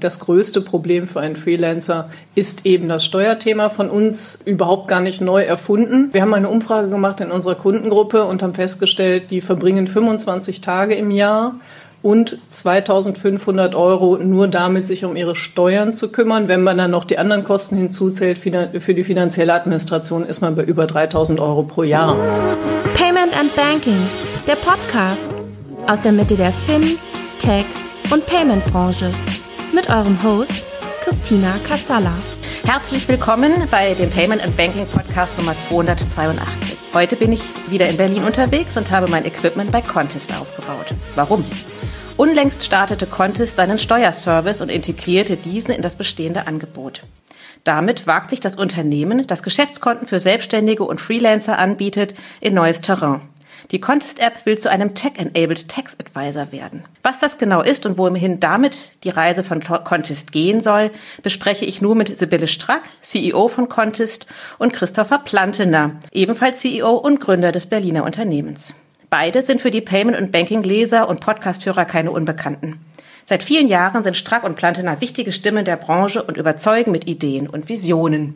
Das größte Problem für einen Freelancer ist eben das Steuerthema von uns überhaupt gar nicht neu erfunden. Wir haben eine Umfrage gemacht in unserer Kundengruppe und haben festgestellt, die verbringen 25 Tage im Jahr und 2500 Euro nur damit, sich um ihre Steuern zu kümmern. Wenn man dann noch die anderen Kosten hinzuzählt für die finanzielle Administration, ist man bei über 3000 Euro pro Jahr. Payment and Banking, der Podcast aus der Mitte der Fin, Tech und Payment Branche mit eurem Host Christina Kassala. Herzlich willkommen bei dem Payment and Banking Podcast Nummer 282. Heute bin ich wieder in Berlin unterwegs und habe mein Equipment bei Contest aufgebaut. Warum? Unlängst startete Contest seinen Steuerservice und integrierte diesen in das bestehende Angebot. Damit wagt sich das Unternehmen, das Geschäftskonten für Selbstständige und Freelancer anbietet, in neues Terrain. Die Contest-App will zu einem Tech-Enabled Tax Advisor werden. Was das genau ist und wohin damit die Reise von Contest gehen soll, bespreche ich nur mit Sibylle Strack, CEO von Contest, und Christopher Plantener, ebenfalls CEO und Gründer des Berliner Unternehmens. Beide sind für die Payment- und Banking-Leser und Podcast-Hörer keine Unbekannten. Seit vielen Jahren sind Strack und Plantener wichtige Stimmen der Branche und überzeugen mit Ideen und Visionen.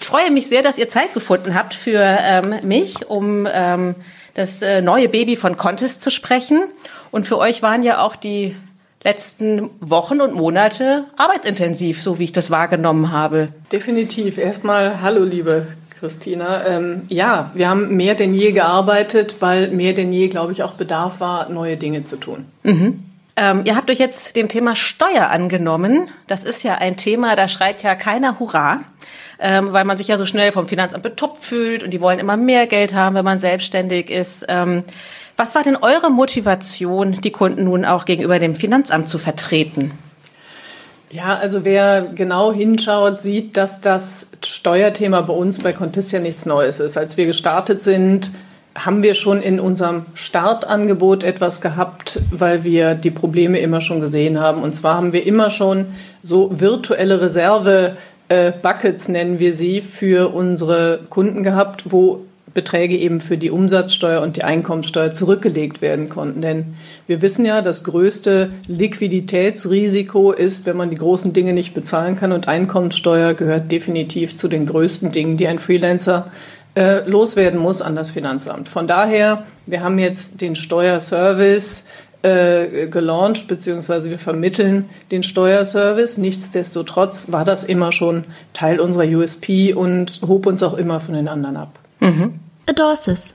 Ich freue mich sehr, dass ihr Zeit gefunden habt für ähm, mich, um ähm, das äh, neue Baby von Contest zu sprechen. Und für euch waren ja auch die letzten Wochen und Monate arbeitsintensiv, so wie ich das wahrgenommen habe. Definitiv. Erstmal hallo, liebe Christina. Ähm, ja, wir haben mehr denn je gearbeitet, weil mehr denn je, glaube ich, auch Bedarf war, neue Dinge zu tun. Mhm. Ähm, ihr habt euch jetzt dem Thema Steuer angenommen. Das ist ja ein Thema, da schreit ja keiner Hurra ähm, weil man sich ja so schnell vom Finanzamt betupft fühlt und die wollen immer mehr Geld haben, wenn man selbstständig ist. Ähm, was war denn eure Motivation, die Kunden nun auch gegenüber dem Finanzamt zu vertreten? Ja, also wer genau hinschaut, sieht, dass das Steuerthema bei uns bei Contist nichts Neues ist. Als wir gestartet sind, haben wir schon in unserem Startangebot etwas gehabt, weil wir die Probleme immer schon gesehen haben. Und zwar haben wir immer schon so virtuelle Reserve äh, nennen wir sie für unsere Kunden gehabt, wo Beträge eben für die Umsatzsteuer und die Einkommensteuer zurückgelegt werden konnten. Denn wir wissen ja, das größte Liquiditätsrisiko ist, wenn man die großen Dinge nicht bezahlen kann. Und Einkommensteuer gehört definitiv zu den größten Dingen, die ein Freelancer äh, loswerden muss an das Finanzamt. Von daher, wir haben jetzt den Steuerservice äh, gelauncht, beziehungsweise wir vermitteln den Steuerservice. Nichtsdestotrotz war das immer schon Teil unserer USP und hob uns auch immer von den anderen ab. Mhm. Adorsis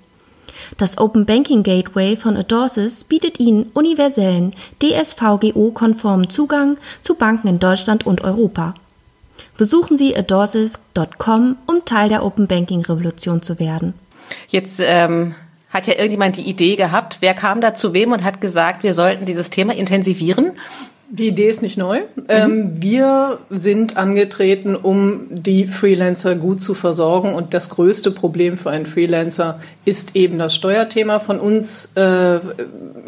Das Open Banking Gateway von Adorsis bietet Ihnen universellen, DSVGO-konformen Zugang zu Banken in Deutschland und Europa. Besuchen Sie adorsis.com, um Teil der Open Banking Revolution zu werden. Jetzt ähm, hat ja irgendjemand die Idee gehabt. Wer kam da zu wem und hat gesagt, wir sollten dieses Thema intensivieren? Die Idee ist nicht neu. Mhm. Ähm, wir sind angetreten, um die Freelancer gut zu versorgen. Und das größte Problem für einen Freelancer ist eben das Steuerthema von uns äh,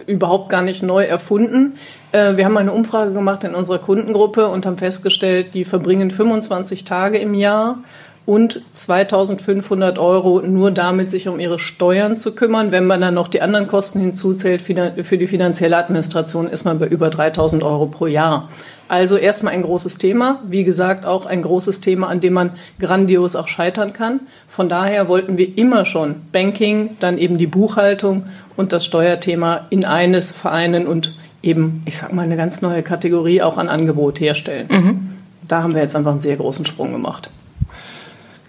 überhaupt gar nicht neu erfunden. Äh, wir haben eine Umfrage gemacht in unserer Kundengruppe und haben festgestellt, die verbringen 25 Tage im Jahr und 2500 Euro nur damit, sich um ihre Steuern zu kümmern. Wenn man dann noch die anderen Kosten hinzuzählt für die finanzielle Administration, ist man bei über 3000 Euro pro Jahr. Also erstmal ein großes Thema. Wie gesagt, auch ein großes Thema, an dem man grandios auch scheitern kann. Von daher wollten wir immer schon Banking, dann eben die Buchhaltung und das Steuerthema in eines vereinen und eben, ich sag mal, eine ganz neue Kategorie auch an Angebot herstellen. Mhm. Da haben wir jetzt einfach einen sehr großen Sprung gemacht.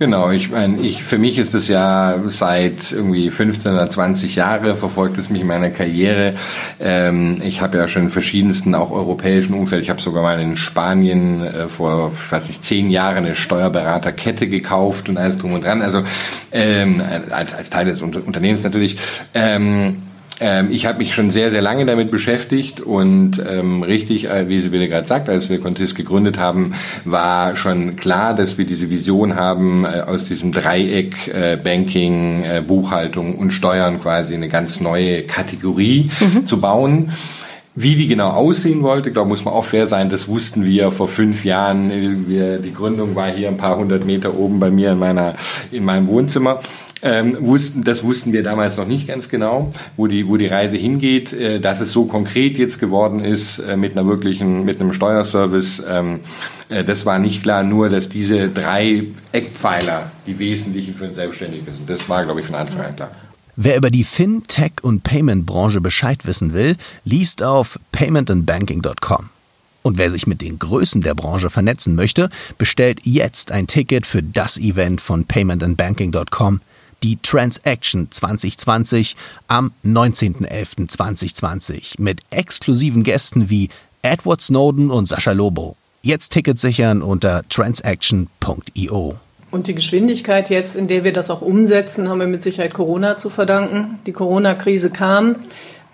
Genau, ich meine, ich, für mich ist es ja seit irgendwie 15 oder 20 Jahre verfolgt es mich in meiner Karriere. Ähm, ich habe ja schon in verschiedensten, auch europäischen Umfeld, ich habe sogar mal in Spanien äh, vor, ich weiß nicht, zehn Jahren eine Steuerberaterkette gekauft und alles drum und dran. Also ähm, als, als Teil des Unternehmens natürlich. Ähm, ähm, ich habe mich schon sehr, sehr lange damit beschäftigt und ähm, richtig, äh, wie Sie wieder gerade sagt, als wir Contis gegründet haben, war schon klar, dass wir diese Vision haben, äh, aus diesem Dreieck äh, Banking, äh, Buchhaltung und Steuern quasi eine ganz neue Kategorie mhm. zu bauen. Wie die genau aussehen wollte, glaube muss man auch fair sein, das wussten wir vor fünf Jahren. Wir, die Gründung war hier ein paar hundert Meter oben bei mir in meiner in meinem Wohnzimmer. Ähm, wussten, das wussten wir damals noch nicht ganz genau, wo die, wo die Reise hingeht. Äh, dass es so konkret jetzt geworden ist äh, mit einer wirklichen, mit einem Steuerservice, ähm, äh, das war nicht klar. Nur, dass diese drei Eckpfeiler die wesentlichen für ein Selbstständigen sind. Das war, glaube ich, von Anfang an klar. Wer über die Fintech und Payment-Branche Bescheid wissen will, liest auf paymentandbanking.com. Und wer sich mit den Größen der Branche vernetzen möchte, bestellt jetzt ein Ticket für das Event von paymentandbanking.com die Transaction 2020 am 19.11.2020 mit exklusiven Gästen wie Edward Snowden und Sascha Lobo. Jetzt Tickets sichern unter transaction.io. Und die Geschwindigkeit jetzt, in der wir das auch umsetzen, haben wir mit Sicherheit Corona zu verdanken. Die Corona-Krise kam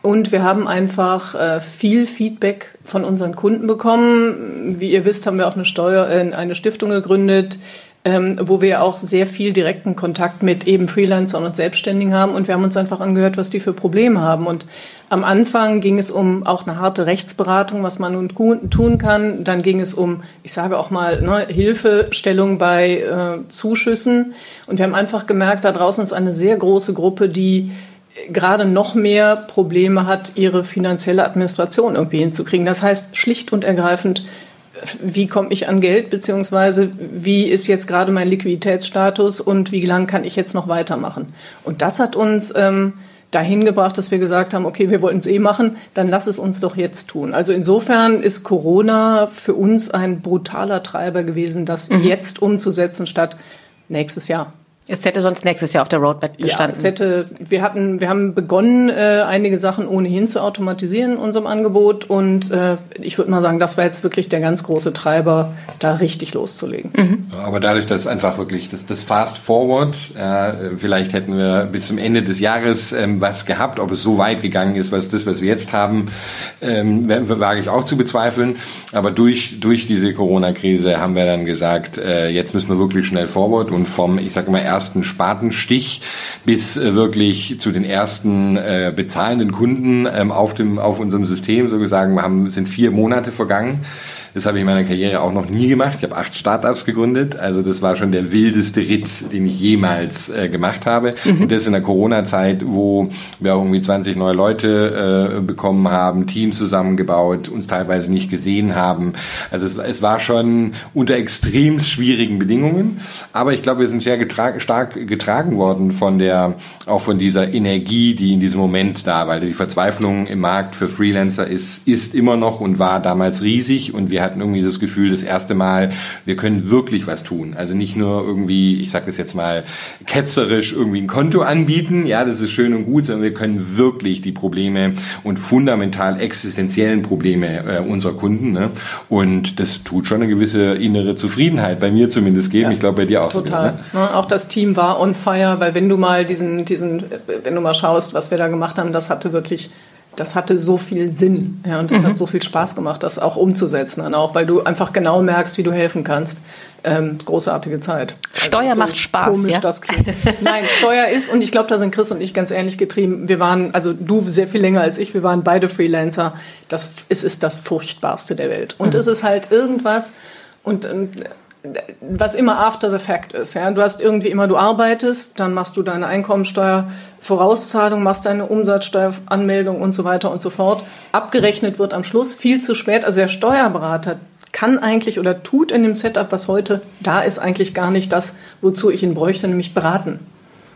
und wir haben einfach äh, viel Feedback von unseren Kunden bekommen. Wie ihr wisst, haben wir auch eine Steuer, äh, eine Stiftung gegründet, ähm, wo wir auch sehr viel direkten Kontakt mit eben Freelancern und Selbstständigen haben. Und wir haben uns einfach angehört, was die für Probleme haben. Und am Anfang ging es um auch eine harte Rechtsberatung, was man nun tun kann. Dann ging es um, ich sage auch mal, ne, Hilfestellung bei äh, Zuschüssen. Und wir haben einfach gemerkt, da draußen ist eine sehr große Gruppe, die gerade noch mehr Probleme hat, ihre finanzielle Administration irgendwie hinzukriegen. Das heißt schlicht und ergreifend wie komme ich an Geld, beziehungsweise wie ist jetzt gerade mein Liquiditätsstatus und wie lang kann ich jetzt noch weitermachen. Und das hat uns ähm, dahin gebracht, dass wir gesagt haben, okay, wir wollten es eh machen, dann lass es uns doch jetzt tun. Also insofern ist Corona für uns ein brutaler Treiber gewesen, das mhm. jetzt umzusetzen statt nächstes Jahr. Es hätte sonst nächstes Jahr auf der Roadmap gestanden. Ja, es hätte, wir hatten, wir haben begonnen, äh, einige Sachen ohnehin zu automatisieren in unserem Angebot und äh, ich würde mal sagen, das war jetzt wirklich der ganz große Treiber, da richtig loszulegen. Mhm. Aber dadurch, dass einfach wirklich das, das Fast Forward, äh, vielleicht hätten wir bis zum Ende des Jahres ähm, was gehabt, ob es so weit gegangen ist, was das, was wir jetzt haben, ähm, wage ich auch zu bezweifeln. Aber durch durch diese Corona-Krise haben wir dann gesagt, äh, jetzt müssen wir wirklich schnell forward und vom, ich sage mal erst ersten Spatenstich bis äh, wirklich zu den ersten äh, bezahlenden Kunden ähm, auf dem auf unserem System so gesagt haben sind vier Monate vergangen das habe ich in meiner Karriere auch noch nie gemacht. Ich habe acht Startups gegründet. Also das war schon der wildeste Ritt, den ich jemals äh, gemacht habe. Mhm. Und das in der Corona-Zeit, wo wir auch irgendwie 20 neue Leute äh, bekommen haben, Teams zusammengebaut, uns teilweise nicht gesehen haben. Also es, es war schon unter extrem schwierigen Bedingungen. Aber ich glaube, wir sind sehr getra stark getragen worden von der, auch von dieser Energie, die in diesem Moment da, weil die Verzweiflung im Markt für Freelancer ist, ist immer noch und war damals riesig und wir wir hatten irgendwie das Gefühl, das erste Mal, wir können wirklich was tun. Also nicht nur irgendwie, ich sage das jetzt mal ketzerisch, irgendwie ein Konto anbieten, ja, das ist schön und gut, sondern wir können wirklich die Probleme und fundamental existenziellen Probleme äh, unserer Kunden. Ne? Und das tut schon eine gewisse innere Zufriedenheit, bei mir zumindest geben. Ja, ich glaube, bei dir auch. Total. So ne? Auch das Team war on fire, weil wenn du mal diesen, diesen, wenn du mal schaust, was wir da gemacht haben, das hatte wirklich das hatte so viel Sinn ja, und das mhm. hat so viel Spaß gemacht, das auch umzusetzen dann auch, weil du einfach genau merkst, wie du helfen kannst. Ähm, großartige Zeit. Steuer also so macht Spaß, komisch ja? das klingt. Nein, Steuer ist und ich glaube, da sind Chris und ich ganz ähnlich getrieben. Wir waren, also du sehr viel länger als ich, wir waren beide Freelancer. Das es ist das furchtbarste der Welt und mhm. es ist halt irgendwas und, und was immer after the fact ist. Ja? Du hast irgendwie immer, du arbeitest, dann machst du deine Einkommensteuervorauszahlung, machst deine Umsatzsteueranmeldung und so weiter und so fort. Abgerechnet wird am Schluss viel zu spät. Also der Steuerberater kann eigentlich oder tut in dem Setup, was heute da ist, eigentlich gar nicht das, wozu ich ihn bräuchte, nämlich beraten.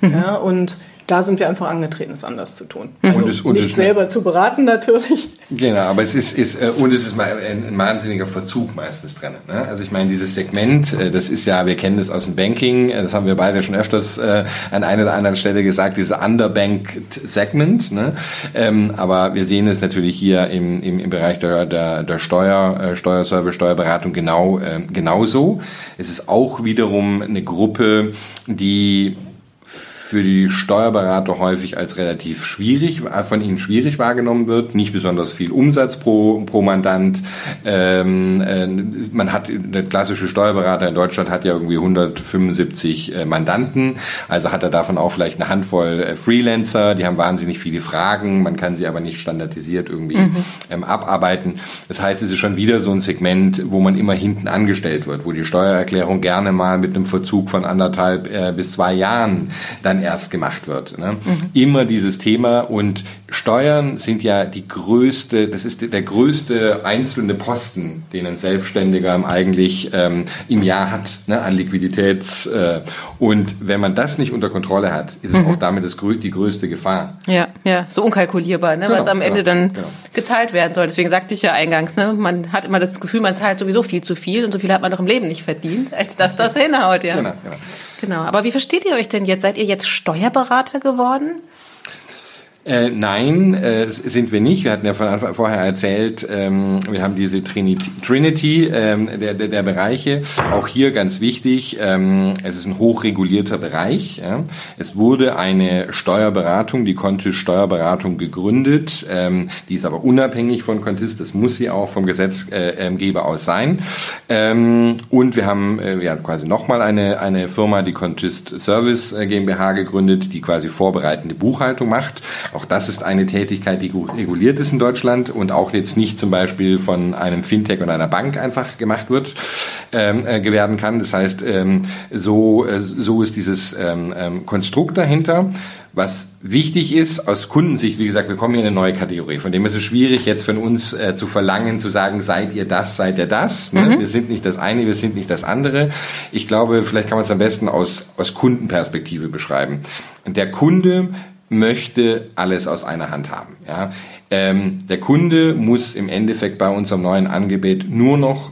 Mhm. Ja, und da sind wir einfach angetreten, es anders zu tun. Mhm. Also und es, und nicht selber zu beraten natürlich. Genau, aber es ist, ist äh, und es ist mal ein, ein wahnsinniger Verzug meistens drin. Ne? Also ich meine, dieses Segment, äh, das ist ja, wir kennen das aus dem Banking, äh, das haben wir beide schon öfters äh, an einer oder anderen Stelle gesagt, diese underbanked Segment. Ne? Ähm, aber wir sehen es natürlich hier im, im, im Bereich der, der, der Steuer, äh, Steuerservice, Steuerberatung genau äh, genauso. Es ist auch wiederum eine Gruppe, die für die Steuerberater häufig als relativ schwierig, von ihnen schwierig wahrgenommen wird, nicht besonders viel Umsatz pro, pro Mandant. Ähm, äh, man hat, der klassische Steuerberater in Deutschland hat ja irgendwie 175 äh, Mandanten, also hat er davon auch vielleicht eine Handvoll äh, Freelancer, die haben wahnsinnig viele Fragen, man kann sie aber nicht standardisiert irgendwie mhm. ähm, abarbeiten. Das heißt, es ist schon wieder so ein Segment, wo man immer hinten angestellt wird, wo die Steuererklärung gerne mal mit einem Verzug von anderthalb äh, bis zwei Jahren dann erst gemacht wird. Ne? Mhm. Immer dieses Thema und Steuern sind ja die größte, das ist der größte einzelne Posten, den ein Selbstständiger eigentlich ähm, im Jahr hat ne, an Liquiditäts. Äh, und wenn man das nicht unter Kontrolle hat, ist es mhm. auch damit das, die größte Gefahr. Ja, ja, so unkalkulierbar, ne, genau, was am Ende genau, dann genau. gezahlt werden soll. Deswegen sagte ich ja eingangs, ne, man hat immer das Gefühl, man zahlt sowieso viel zu viel und so viel hat man doch im Leben nicht verdient, als dass das hinhaut, ja. Genau, genau. Genau. Aber wie versteht ihr euch denn jetzt? Seid ihr jetzt Steuerberater geworden? Äh, nein, äh, sind wir nicht. Wir hatten ja von Anfang vorher erzählt, ähm, wir haben diese Trinity, Trinity ähm, der, der, der Bereiche. Auch hier ganz wichtig, ähm, es ist ein hochregulierter Bereich. Ja. Es wurde eine Steuerberatung, die Contis Steuerberatung gegründet. Ähm, die ist aber unabhängig von Contis, das muss sie auch vom Gesetzgeber aus sein. Ähm, und wir haben äh, ja, quasi nochmal eine, eine Firma, die Contist Service äh, GmbH gegründet, die quasi vorbereitende Buchhaltung macht. Auch das ist eine Tätigkeit, die reguliert ist in Deutschland und auch jetzt nicht zum Beispiel von einem Fintech und einer Bank einfach gemacht wird, ähm, äh, werden kann. Das heißt, ähm, so, äh, so ist dieses ähm, ähm, Konstrukt dahinter. Was wichtig ist aus Kundensicht, wie gesagt, wir kommen hier in eine neue Kategorie. Von dem ist es schwierig, jetzt von uns äh, zu verlangen, zu sagen, seid ihr das, seid ihr das. Ne? Mhm. Wir sind nicht das eine, wir sind nicht das andere. Ich glaube, vielleicht kann man es am besten aus, aus Kundenperspektive beschreiben. Der Kunde möchte alles aus einer Hand haben. Ja? Ähm, der Kunde muss im Endeffekt bei unserem neuen Angebot nur noch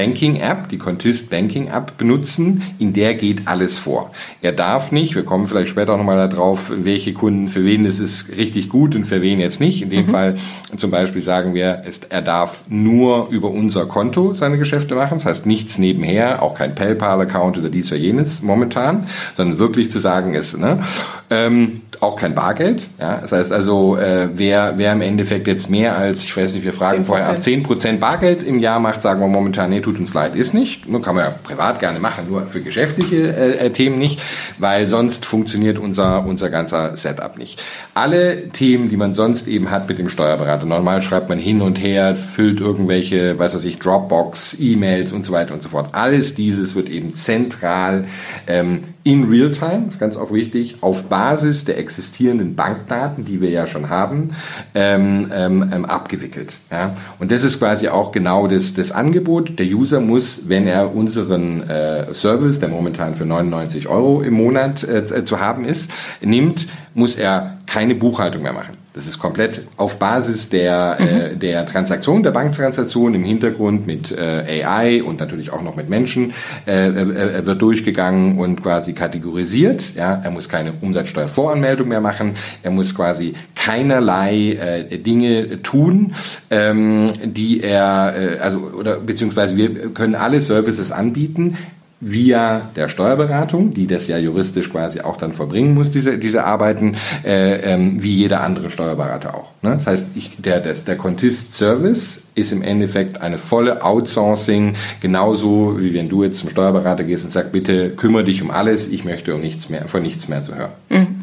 sein Banking-App, die Contist Banking-App benutzen, in der geht alles vor. Er darf nicht, wir kommen vielleicht später auch nochmal darauf, welche Kunden, für wen ist es richtig gut und für wen jetzt nicht. In dem mhm. Fall zum Beispiel sagen wir, er darf nur über unser Konto seine Geschäfte machen, das heißt nichts nebenher, auch kein PayPal-Account oder dies oder jenes momentan, sondern wirklich zu sagen ist, ne, ähm, auch kein Bargeld. Ja? Das heißt also, äh, wer, wer im Endeffekt jetzt mehr als, ich weiß nicht, wir fragen 10%. vorher ab 10% Bargeld im Jahr macht, sagen wir momentan, nee, tut uns leid, ist nicht. Nur kann man ja privat gerne machen, nur für geschäftliche äh, äh, Themen nicht, weil sonst funktioniert unser, unser ganzer Setup nicht. Alle Themen, die man sonst eben hat mit dem Steuerberater, normal schreibt man hin und her, füllt irgendwelche, weiß was ich, Dropbox, E-Mails und so weiter und so fort. Alles dieses wird eben zentral ähm, in Realtime, ist ganz auch wichtig, auf Basis der existierenden Bankdaten, die wir ja schon haben, ähm, ähm, ähm, abgewickelt. Ja? Und das ist quasi auch genau das, das Angebot. Der User muss, wenn er unseren äh, Service, der momentan für 99 Euro im Monat äh, zu haben ist, nimmt, muss er keine Buchhaltung mehr machen. Das ist komplett auf Basis der, äh, mhm. äh, der Transaktion, der Banktransaktion im Hintergrund mit äh, AI und natürlich auch noch mit Menschen äh, äh, wird durchgegangen und quasi kategorisiert. Ja, er muss keine Umsatzsteuervoranmeldung mehr machen. Er muss quasi keinerlei äh, Dinge tun, ähm, die er äh, also oder beziehungsweise wir können alle Services anbieten, via der Steuerberatung, die das ja juristisch quasi auch dann verbringen muss, diese, diese Arbeiten, äh, ähm, wie jeder andere Steuerberater auch. Ne? Das heißt, ich, der, der, der Contist-Service ist im Endeffekt eine volle Outsourcing, genauso wie wenn du jetzt zum Steuerberater gehst und sagst, bitte kümmere dich um alles, ich möchte um nichts mehr, von nichts mehr zu hören. Mhm.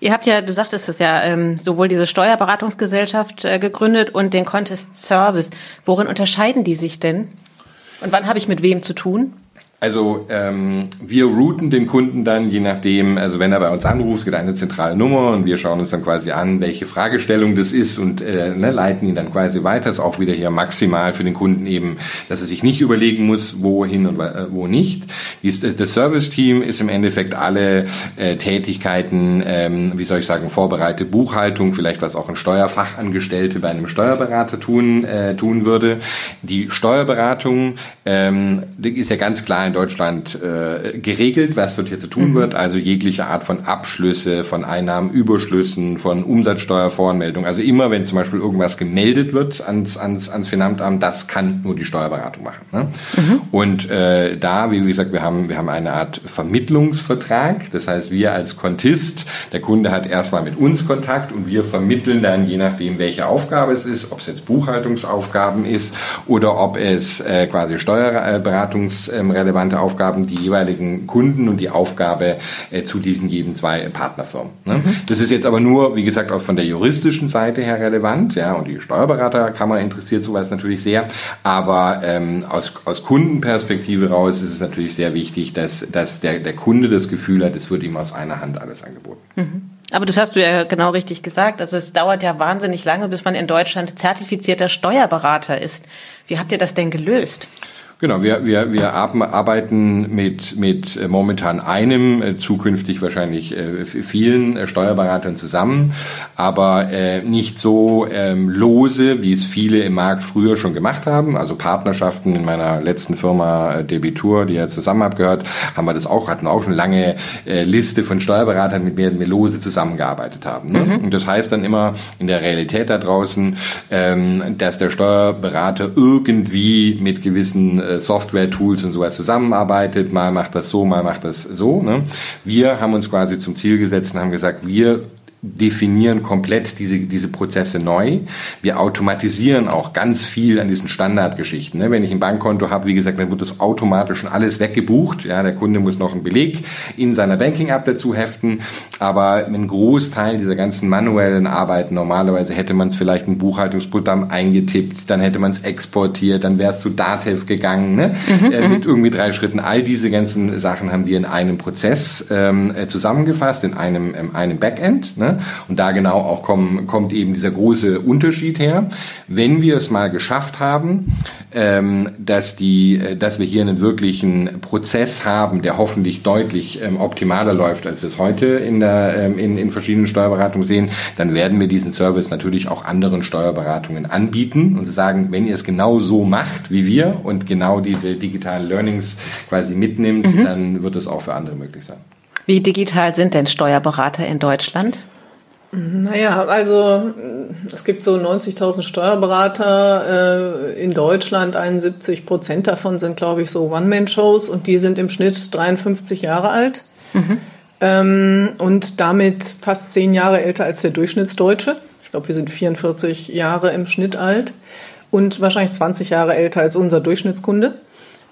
Ihr habt ja, du sagtest es ja, ähm, sowohl diese Steuerberatungsgesellschaft äh, gegründet und den Contest Service. Worin unterscheiden die sich denn? Und wann habe ich mit wem zu tun? Also ähm, wir routen den Kunden dann, je nachdem, also wenn er bei uns anruft, es gibt eine zentrale Nummer und wir schauen uns dann quasi an, welche Fragestellung das ist und äh, ne, leiten ihn dann quasi weiter. Das ist auch wieder hier maximal für den Kunden eben, dass er sich nicht überlegen muss, wohin und äh, wo nicht. Das Service-Team ist im Endeffekt alle äh, Tätigkeiten, ähm, wie soll ich sagen, vorbereitete Buchhaltung, vielleicht was auch ein Steuerfachangestellte bei einem Steuerberater tun, äh, tun würde. Die Steuerberatung ähm, ist ja ganz klar Deutschland äh, geregelt, was dort hier zu tun mhm. wird. Also jegliche Art von Abschlüsse, von Einnahmenüberschlüssen, von Umsatzsteuervoranmeldung. Also immer, wenn zum Beispiel irgendwas gemeldet wird ans, ans, ans Finanzamt, das kann nur die Steuerberatung machen. Ne? Mhm. Und äh, da, wie gesagt, wir haben, wir haben eine Art Vermittlungsvertrag. Das heißt, wir als Kontist, der Kunde hat erstmal mit uns Kontakt und wir vermitteln dann, je nachdem, welche Aufgabe es ist, ob es jetzt Buchhaltungsaufgaben ist oder ob es äh, quasi steuerberatungsrelevant relevante Aufgaben die jeweiligen Kunden und die Aufgabe äh, zu diesen jeden zwei Partnerfirmen. Ne? Mhm. Das ist jetzt aber nur, wie gesagt, auch von der juristischen Seite her relevant, ja, und die Steuerberaterkammer interessiert sowas natürlich sehr, aber ähm, aus, aus Kundenperspektive raus ist es natürlich sehr wichtig, dass, dass der, der Kunde das Gefühl hat, es wird ihm aus einer Hand alles angeboten. Mhm. Aber das hast du ja genau richtig gesagt. Also es dauert ja wahnsinnig lange, bis man in Deutschland zertifizierter Steuerberater ist. Wie habt ihr das denn gelöst? Genau, wir, wir, wir arbeiten mit, mit äh, momentan einem, äh, zukünftig wahrscheinlich äh, vielen Steuerberatern zusammen, aber nicht so ähm, lose, wie es viele im Markt früher schon gemacht haben. Also Partnerschaften in meiner letzten Firma Debitur, die ja zusammen abgehört, haben wir das auch, hatten auch schon lange Liste von Steuerberatern, mit denen wir lose zusammengearbeitet haben. Ne? Mhm. Und das heißt dann immer in der Realität da draußen, ähm, dass der Steuerberater irgendwie mit gewissen äh, Software-Tools und sowas zusammenarbeitet. Mal macht das so, mal macht das so. Ne? Wir haben uns quasi zum Ziel gesetzt und haben gesagt, wir definieren komplett diese, diese Prozesse neu. Wir automatisieren auch ganz viel an diesen Standardgeschichten. Ne? Wenn ich ein Bankkonto habe, wie gesagt, dann wird das automatisch schon alles weggebucht. Ja, der Kunde muss noch einen Beleg in seiner Banking-App dazu heften. Aber ein Großteil dieser ganzen manuellen Arbeiten, normalerweise hätte man es vielleicht in Buchhaltungsprogramm eingetippt, dann hätte man es exportiert, dann wäre es zu Datev gegangen, ne? Mhm, äh, mit irgendwie drei Schritten. All diese ganzen Sachen haben wir in einem Prozess ähm, äh, zusammengefasst, in einem, in einem Backend. Ne? Und da genau auch kommen, kommt eben dieser große Unterschied her. Wenn wir es mal geschafft haben, ähm, dass, die, äh, dass wir hier einen wirklichen Prozess haben, der hoffentlich deutlich ähm, optimaler läuft, als wir es heute in, der, ähm, in, in verschiedenen Steuerberatungen sehen, dann werden wir diesen Service natürlich auch anderen Steuerberatungen anbieten und sagen, wenn ihr es genau so macht wie wir und genau diese digitalen Learnings quasi mitnimmt, mhm. dann wird es auch für andere möglich sein. Wie digital sind denn Steuerberater in Deutschland? Naja, also es gibt so 90.000 Steuerberater äh, in Deutschland. 71 Prozent davon sind, glaube ich, so One-Man-Shows und die sind im Schnitt 53 Jahre alt mhm. ähm, und damit fast zehn Jahre älter als der Durchschnittsdeutsche. Ich glaube, wir sind 44 Jahre im Schnitt alt und wahrscheinlich 20 Jahre älter als unser Durchschnittskunde.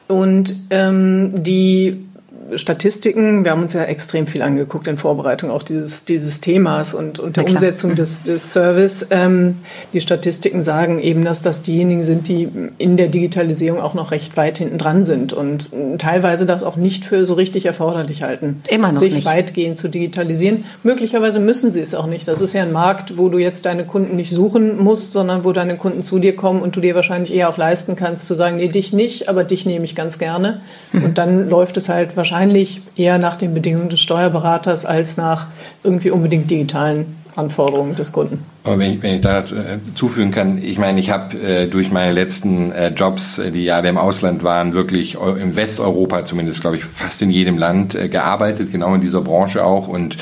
Und ähm, die Statistiken, wir haben uns ja extrem viel angeguckt in Vorbereitung auch dieses, dieses Themas und, und der ja, Umsetzung des, des Service. Ähm, die Statistiken sagen eben, dass das diejenigen sind, die in der Digitalisierung auch noch recht weit hinten dran sind und teilweise das auch nicht für so richtig erforderlich halten, Immer noch sich nicht. weitgehend zu digitalisieren. Möglicherweise müssen sie es auch nicht. Das ist ja ein Markt, wo du jetzt deine Kunden nicht suchen musst, sondern wo deine Kunden zu dir kommen und du dir wahrscheinlich eher auch leisten kannst zu sagen, nee, dich nicht, aber dich nehme ich ganz gerne. Mhm. Und dann läuft es halt wahrscheinlich wahrscheinlich eher nach den Bedingungen des Steuerberaters als nach irgendwie unbedingt digitalen Anforderungen des Kunden. Aber wenn ich, wenn ich da äh, zufügen kann, ich meine, ich habe äh, durch meine letzten äh, Jobs, äh, die ja im Ausland waren, wirklich im Westeuropa zumindest, glaube ich, fast in jedem Land äh, gearbeitet, genau in dieser Branche auch. Und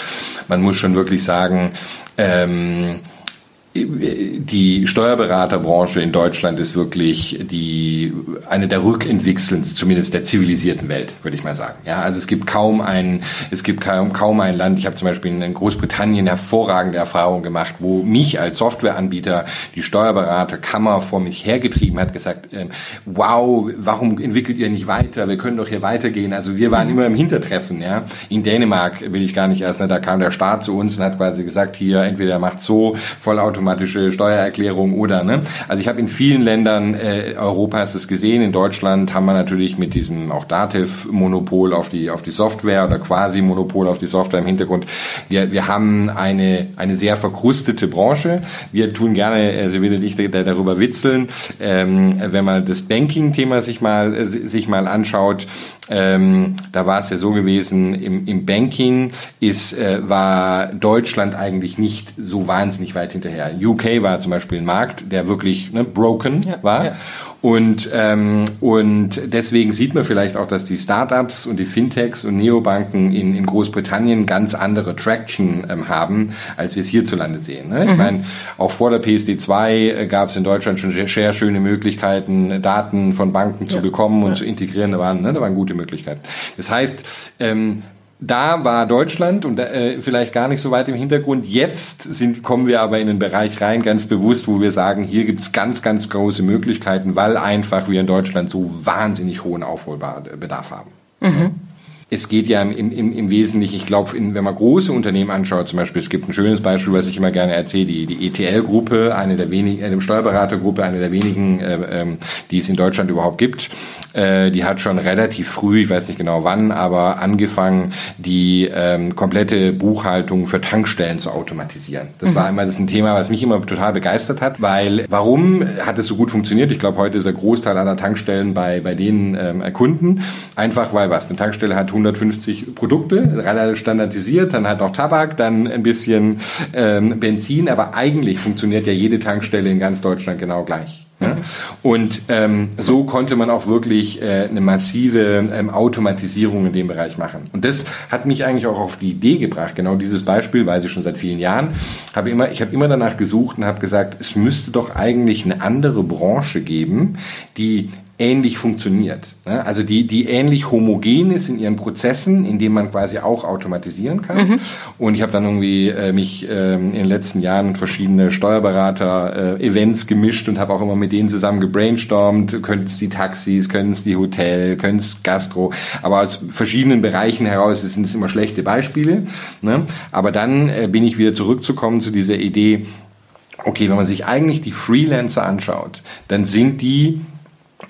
man muss schon wirklich sagen, ähm, die Steuerberaterbranche in Deutschland ist wirklich die eine der Rückentwickeln, zumindest der zivilisierten Welt, würde ich mal sagen. Ja, also es gibt kaum ein, es gibt kaum, kaum ein Land. Ich habe zum Beispiel in Großbritannien hervorragende Erfahrungen gemacht, wo mich als Softwareanbieter die Steuerberaterkammer vor mich hergetrieben hat, gesagt: äh, Wow, warum entwickelt ihr nicht weiter? Wir können doch hier weitergehen. Also wir waren immer im Hintertreffen. Ja, in Dänemark will ich gar nicht erst. Ne, da kam der Staat zu uns und hat quasi gesagt: Hier entweder macht so Vollauto vollautomatische Steuererklärung oder, ne? Also ich habe in vielen Ländern äh, Europas das gesehen. In Deutschland haben wir natürlich mit diesem auch Dativ-Monopol auf die, auf die Software oder quasi Monopol auf die Software im Hintergrund. Wir, wir haben eine, eine sehr verkrustete Branche. Wir tun gerne, äh, Sie will nicht darüber witzeln, ähm, wenn man das Banking-Thema sich mal, äh, sich mal anschaut, ähm, da war es ja so gewesen, im, im Banking ist, äh, war Deutschland eigentlich nicht so wahnsinnig weit hinterher. UK war zum Beispiel ein Markt, der wirklich ne, broken ja, war. Ja. Und, ähm, und deswegen sieht man vielleicht auch, dass die Startups und die Fintechs und Neobanken in, in Großbritannien ganz andere Traction ähm, haben, als wir es hierzulande sehen. Ne? Mhm. Ich meine, auch vor der PSD2 äh, gab es in Deutschland schon sehr, sehr, schöne Möglichkeiten, Daten von Banken ja. zu bekommen und ja. zu integrieren. Da waren, ne, da waren gute Möglichkeiten. Das heißt, ähm, da war Deutschland und äh, vielleicht gar nicht so weit im Hintergrund. Jetzt sind, kommen wir aber in den Bereich rein, ganz bewusst, wo wir sagen, hier gibt es ganz, ganz große Möglichkeiten, weil einfach wir in Deutschland so wahnsinnig hohen Aufholbedarf haben. Mhm es geht ja im, im, im Wesentlichen, ich glaube, wenn man große Unternehmen anschaut, zum Beispiel, es gibt ein schönes Beispiel, was ich immer gerne erzähle, die, die ETL-Gruppe, eine der wenigen, eine Steuerberatergruppe, eine der wenigen, äh, ähm, die es in Deutschland überhaupt gibt. Äh, die hat schon relativ früh, ich weiß nicht genau wann, aber angefangen, die ähm, komplette Buchhaltung für Tankstellen zu automatisieren. Das mhm. war immer das ein Thema, was mich immer total begeistert hat, weil warum hat es so gut funktioniert? Ich glaube, heute ist der Großteil aller Tankstellen bei, bei den ähm, Kunden. Einfach weil was? Eine Tankstelle hat 150 Produkte, relativ standardisiert, dann halt auch Tabak, dann ein bisschen ähm, Benzin, aber eigentlich funktioniert ja jede Tankstelle in ganz Deutschland genau gleich. Und ähm, so konnte man auch wirklich äh, eine massive ähm, Automatisierung in dem Bereich machen. Und das hat mich eigentlich auch auf die Idee gebracht. Genau dieses Beispiel weiß ich schon seit vielen Jahren. Habe immer, ich habe immer danach gesucht und habe gesagt, es müsste doch eigentlich eine andere Branche geben, die ähnlich funktioniert. Ne? Also die, die ähnlich homogen ist in ihren Prozessen, in denen man quasi auch automatisieren kann. Mhm. Und ich habe dann irgendwie äh, mich äh, in den letzten Jahren verschiedene Steuerberater-Events äh, gemischt und habe auch immer mit denen zusammen gebrainstormt. Können es die Taxis, können es die Hotel, können es Gastro. Aber aus verschiedenen Bereichen heraus sind es immer schlechte Beispiele. Ne? Aber dann äh, bin ich wieder zurückzukommen zu dieser Idee, okay, wenn man sich eigentlich die Freelancer anschaut, dann sind die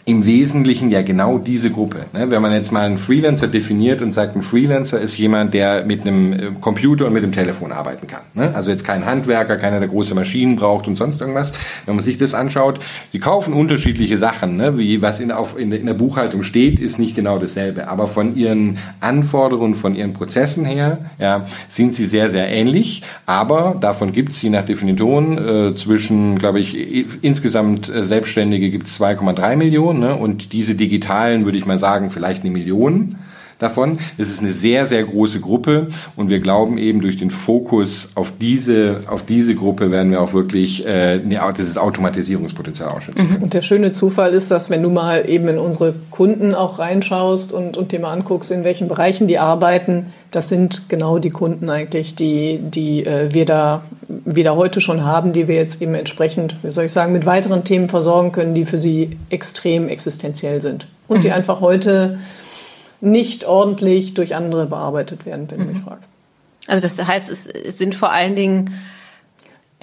im Wesentlichen ja genau diese Gruppe. Ne? Wenn man jetzt mal einen Freelancer definiert und sagt, ein Freelancer ist jemand, der mit einem äh, Computer und mit dem Telefon arbeiten kann. Ne? Also jetzt kein Handwerker, keiner, der große Maschinen braucht und sonst irgendwas. Wenn man sich das anschaut, die kaufen unterschiedliche Sachen. Ne? Wie was in, auf, in, der Buchhaltung steht, ist nicht genau dasselbe. Aber von ihren Anforderungen, von ihren Prozessen her, ja, sind sie sehr, sehr ähnlich. Aber davon gibt es je nach Definition äh, zwischen, glaube ich, insgesamt äh, Selbstständige gibt es 2,3 Millionen Millionen ne? und diese digitalen würde ich mal sagen vielleicht eine Million davon. Es ist eine sehr, sehr große Gruppe und wir glauben eben durch den Fokus auf diese, auf diese Gruppe werden wir auch wirklich äh, dieses Automatisierungspotenzial ausschöpfen. Mhm. Und der schöne Zufall ist, dass wenn du mal eben in unsere Kunden auch reinschaust und, und dir mal anguckst, in welchen Bereichen die arbeiten, das sind genau die Kunden eigentlich, die, die äh, wir da wieder heute schon haben, die wir jetzt eben entsprechend, wie soll ich sagen, mit weiteren Themen versorgen können, die für sie extrem existenziell sind und mhm. die einfach heute nicht ordentlich durch andere bearbeitet werden, wenn mhm. du mich fragst. Also das heißt, es sind vor allen Dingen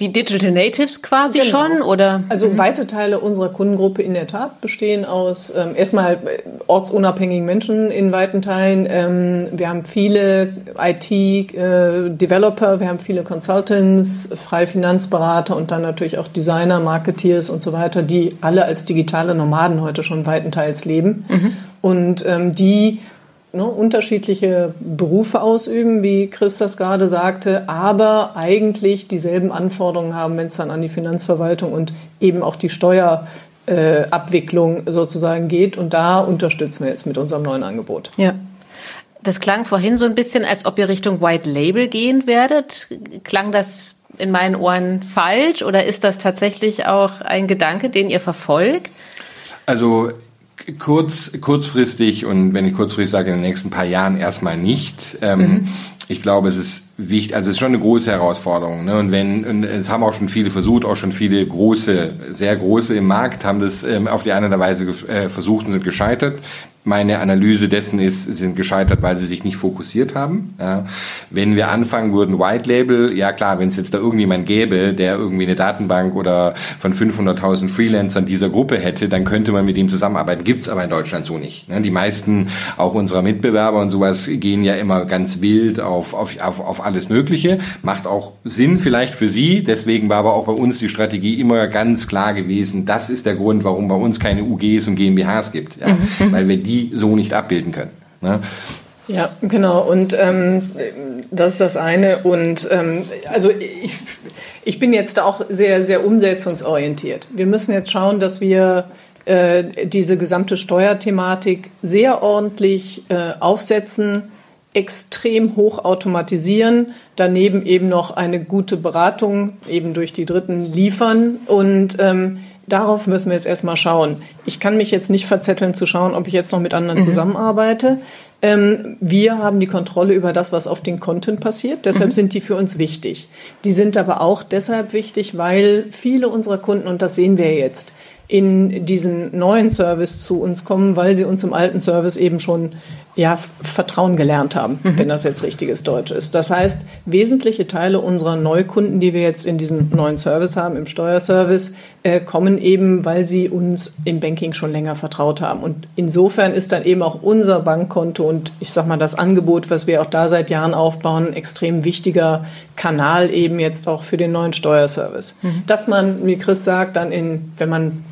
die Digital Natives quasi genau. schon oder? Also mhm. weite Teile unserer Kundengruppe in der Tat bestehen aus ähm, erstmal äh, ortsunabhängigen Menschen in weiten Teilen. Ähm, wir haben viele IT-Developer, äh, wir haben viele Consultants, freie Finanzberater und dann natürlich auch Designer, Marketeers und so weiter, die alle als digitale Nomaden heute schon weitenteils leben. Mhm. Und ähm, die ne, unterschiedliche Berufe ausüben, wie Chris das gerade sagte, aber eigentlich dieselben Anforderungen haben, wenn es dann an die Finanzverwaltung und eben auch die Steuerabwicklung äh, sozusagen geht. Und da unterstützen wir jetzt mit unserem neuen Angebot. Ja. Das klang vorhin so ein bisschen, als ob ihr Richtung White Label gehen werdet. Klang das in meinen Ohren falsch oder ist das tatsächlich auch ein Gedanke, den ihr verfolgt? Also kurz, kurzfristig und wenn ich kurzfristig sage, in den nächsten paar Jahren erstmal nicht. Ähm, mhm. Ich glaube, es ist wichtig, also es ist schon eine große Herausforderung. Ne? Und wenn, und es haben auch schon viele versucht, auch schon viele große, sehr große im Markt haben das ähm, auf die eine oder andere Weise äh, versucht und sind gescheitert meine Analyse dessen ist, sind gescheitert, weil sie sich nicht fokussiert haben. Ja. Wenn wir anfangen würden, White Label, ja klar, wenn es jetzt da irgendjemand gäbe, der irgendwie eine Datenbank oder von 500.000 Freelancern dieser Gruppe hätte, dann könnte man mit ihm zusammenarbeiten. Gibt's aber in Deutschland so nicht. Ne. Die meisten, auch unserer Mitbewerber und sowas, gehen ja immer ganz wild auf, auf, auf, auf alles Mögliche. Macht auch Sinn vielleicht für sie. Deswegen war aber auch bei uns die Strategie immer ganz klar gewesen, das ist der Grund, warum bei uns keine UGs und GmbHs gibt. Ja. Mhm. Weil wir die so nicht abbilden können. Ne? Ja, genau. Und ähm, das ist das eine. Und ähm, also ich, ich bin jetzt auch sehr, sehr umsetzungsorientiert. Wir müssen jetzt schauen, dass wir äh, diese gesamte Steuerthematik sehr ordentlich äh, aufsetzen, extrem hoch automatisieren, daneben eben noch eine gute Beratung eben durch die Dritten liefern und ähm, darauf müssen wir jetzt erstmal schauen. Ich kann mich jetzt nicht verzetteln zu schauen, ob ich jetzt noch mit anderen mhm. zusammenarbeite. Ähm, wir haben die Kontrolle über das, was auf den Konten passiert. Deshalb mhm. sind die für uns wichtig. Die sind aber auch deshalb wichtig, weil viele unserer Kunden, und das sehen wir jetzt, in diesen neuen Service zu uns kommen, weil sie uns im alten Service eben schon ja, Vertrauen gelernt haben, mhm. wenn das jetzt richtiges Deutsch ist. Das heißt, wesentliche Teile unserer Neukunden, die wir jetzt in diesem neuen Service haben, im Steuerservice, äh, kommen eben, weil sie uns im Banking schon länger vertraut haben. Und insofern ist dann eben auch unser Bankkonto und ich sag mal das Angebot, was wir auch da seit Jahren aufbauen, ein extrem wichtiger Kanal eben jetzt auch für den neuen Steuerservice. Mhm. Dass man, wie Chris sagt, dann in, wenn man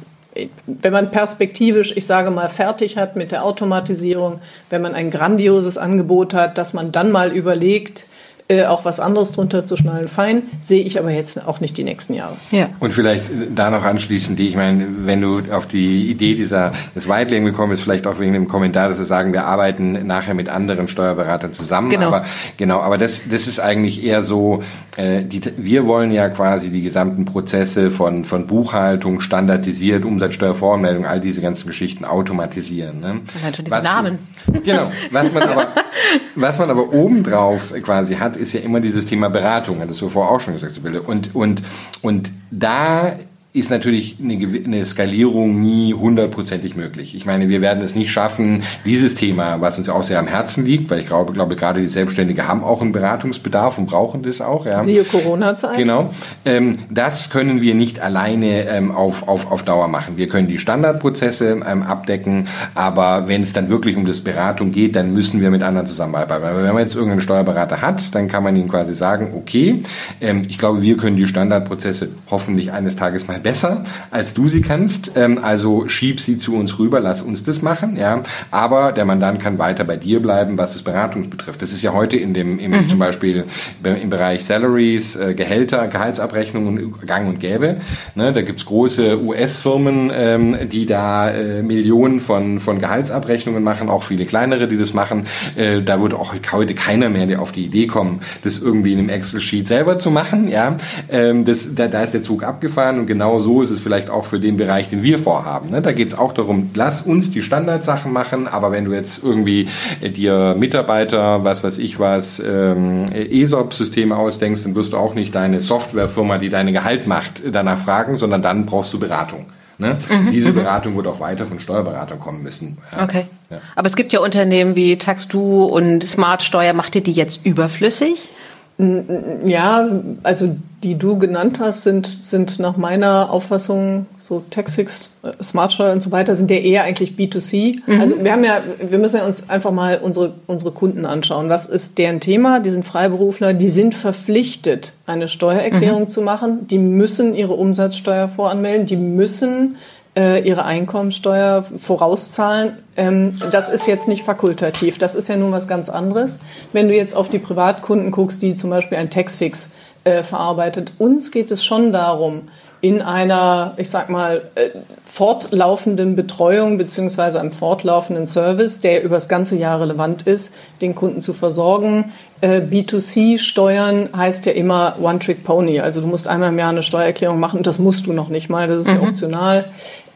wenn man perspektivisch, ich sage mal, fertig hat mit der Automatisierung, wenn man ein grandioses Angebot hat, dass man dann mal überlegt, äh, auch was anderes drunter zu schnallen, fein. Sehe ich aber jetzt auch nicht die nächsten Jahre. Ja. Und vielleicht da noch anschließend, die, ich meine, wenn du auf die Idee dieser, des Whiteling gekommen bist, vielleicht auch wegen dem Kommentar, dass wir sagen, wir arbeiten nachher mit anderen Steuerberatern zusammen. Genau. Aber, genau, aber das, das ist eigentlich eher so, äh, die, wir wollen ja quasi die gesamten Prozesse von, von Buchhaltung, standardisiert, Umsatzsteuervoranmeldung, all diese ganzen Geschichten automatisieren. Ne? Das hat schon diesen Namen. Genau. Was man aber, was man aber obendrauf quasi hat, ist ja immer dieses Thema Beratung, hattest du vorher auch schon gesagt, Sibylle. Und, und, und da ist natürlich eine, eine Skalierung nie hundertprozentig möglich. Ich meine, wir werden es nicht schaffen, dieses Thema, was uns auch sehr am Herzen liegt, weil ich glaube, glaube gerade die Selbstständige haben auch einen Beratungsbedarf und brauchen das auch. Ja. Siehe Corona-Zeit. Genau. Ähm, das können wir nicht alleine ähm, auf, auf, auf Dauer machen. Wir können die Standardprozesse ähm, abdecken, aber wenn es dann wirklich um das Beratung geht, dann müssen wir mit anderen zusammenarbeiten. Weil wenn man jetzt irgendeinen Steuerberater hat, dann kann man ihm quasi sagen, okay, ähm, ich glaube, wir können die Standardprozesse hoffentlich eines Tages mal besser, als du sie kannst. Ähm, also schieb sie zu uns rüber, lass uns das machen. Ja, aber der Mandant kann weiter bei dir bleiben, was das Beratung betrifft. Das ist ja heute in dem im, mhm. zum Beispiel im Bereich Salaries, äh, Gehälter, Gehaltsabrechnungen gang und gäbe. Ne, da gibt's große US-Firmen, ähm, die da äh, Millionen von von Gehaltsabrechnungen machen, auch viele kleinere, die das machen. Äh, da würde auch heute keiner mehr auf die Idee kommen, das irgendwie in einem Excel-Sheet selber zu machen. Ja, ähm, das, da, da ist der Zug abgefahren und genau genau so ist es vielleicht auch für den Bereich, den wir vorhaben. Ne? Da geht es auch darum, lass uns die Standardsachen machen, aber wenn du jetzt irgendwie äh, dir Mitarbeiter, was weiß ich was, ähm, ESOP-Systeme ausdenkst, dann wirst du auch nicht deine Softwarefirma, die deine Gehalt macht, danach fragen, sondern dann brauchst du Beratung. Ne? Mhm, Diese mhm. Beratung wird auch weiter von Steuerberatern kommen müssen. Ja. Okay. Ja. Aber es gibt ja Unternehmen wie Taxdu und Smartsteuer. Macht ihr die jetzt überflüssig? Ja, also die du genannt hast, sind, sind nach meiner Auffassung so Taxfix, äh, Smartsteuer und so weiter, sind ja eher eigentlich B2C. Mhm. Also wir haben ja, wir müssen ja uns einfach mal unsere, unsere Kunden anschauen. Was ist deren Thema? Die sind Freiberufler, die sind verpflichtet, eine Steuererklärung mhm. zu machen. Die müssen ihre Umsatzsteuer voranmelden, die müssen ihre Einkommensteuer vorauszahlen. Ähm, das ist jetzt nicht fakultativ, das ist ja nun was ganz anderes. Wenn du jetzt auf die Privatkunden guckst, die zum Beispiel ein Taxfix äh, verarbeitet, uns geht es schon darum, in einer, ich sag mal, äh, fortlaufenden Betreuung beziehungsweise einem fortlaufenden Service, der über das ganze Jahr relevant ist, den Kunden zu versorgen. Äh, B2C Steuern heißt ja immer One-Trick-Pony. Also du musst einmal im Jahr eine Steuererklärung machen das musst du noch nicht mal, das ist mhm. ja optional.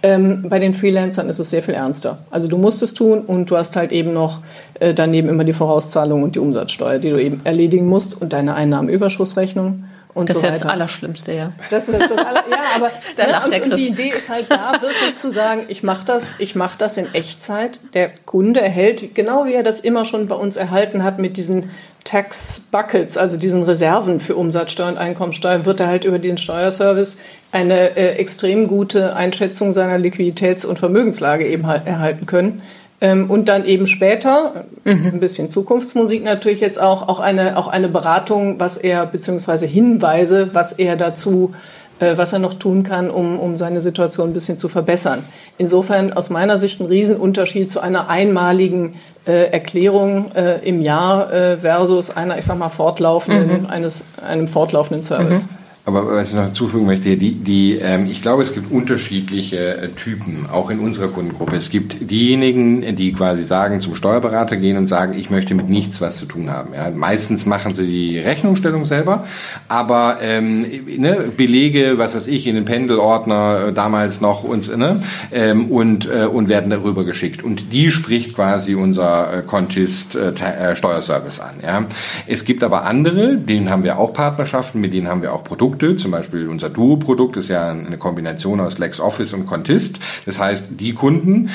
Ähm, bei den Freelancern ist es sehr viel ernster. Also du musst es tun und du hast halt eben noch äh, daneben immer die Vorauszahlung und die Umsatzsteuer, die du eben erledigen musst und deine Einnahmenüberschussrechnung. Und das so weiter. Das ist das Allerschlimmste, ja. Das ist das Aller, ja, aber ne, und, und, die Idee ist halt da wirklich zu sagen, ich mache das, ich mache das in Echtzeit. Der Kunde erhält genau wie er das immer schon bei uns erhalten hat mit diesen Tax Buckets, also diesen Reserven für Umsatzsteuer und Einkommensteuer, wird er halt über den Steuerservice eine äh, extrem gute Einschätzung seiner Liquiditäts- und Vermögenslage eben halt erhalten können. Ähm, und dann eben später, mhm. ein bisschen Zukunftsmusik natürlich jetzt auch, auch eine, auch eine Beratung, was er, beziehungsweise Hinweise, was er dazu, äh, was er noch tun kann, um, um seine Situation ein bisschen zu verbessern. Insofern aus meiner Sicht ein Riesenunterschied zu einer einmaligen äh, Erklärung äh, im Jahr äh, versus einer, ich sag mal, fortlaufenden, mhm. eines, einem fortlaufenden Service. Mhm. Aber was ich noch hinzufügen möchte, die, die, ähm, ich glaube, es gibt unterschiedliche äh, Typen, auch in unserer Kundengruppe. Es gibt diejenigen, die quasi sagen, zum Steuerberater gehen und sagen, ich möchte mit nichts was zu tun haben. Ja, meistens machen sie die Rechnungsstellung selber, aber ähm, ne, Belege, was weiß ich, in den Pendelordner äh, damals noch und, ne, ähm, und, äh, und werden darüber geschickt. Und die spricht quasi unser äh, Contist äh, äh, Steuerservice an. Ja. Es gibt aber andere, denen haben wir auch Partnerschaften, mit denen haben wir auch Produkte Produkte, zum Beispiel unser Duo-Produkt ist ja eine Kombination aus LexOffice und Contist. Das heißt, die Kunden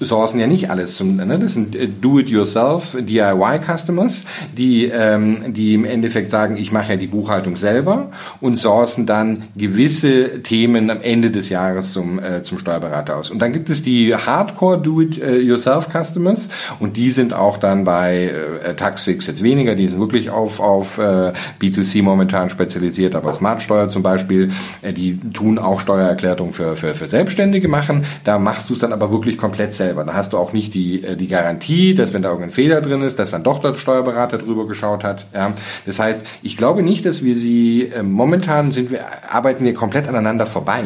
sourcen ja nicht alles zum, ne? das sind äh, Do-it-yourself DIY-Customers, die, ähm, die im Endeffekt sagen, ich mache ja die Buchhaltung selber und sourcen dann gewisse Themen am Ende des Jahres zum, äh, zum Steuerberater aus. Und dann gibt es die Hardcore Do-it-yourself-Customers und die sind auch dann bei äh, Taxfix jetzt weniger, die sind wirklich auf, auf äh, B2C momentan spezialisiert, aber Smart Mehrwertsteuer zum Beispiel, äh, die tun auch Steuererklärungen für, für, für Selbstständige machen. Da machst du es dann aber wirklich komplett selber. Da hast du auch nicht die, äh, die Garantie, dass wenn da irgendein Fehler drin ist, dass dann doch der Steuerberater drüber geschaut hat. Ja. Das heißt, ich glaube nicht, dass wir sie, äh, momentan sind wir, arbeiten wir komplett aneinander vorbei,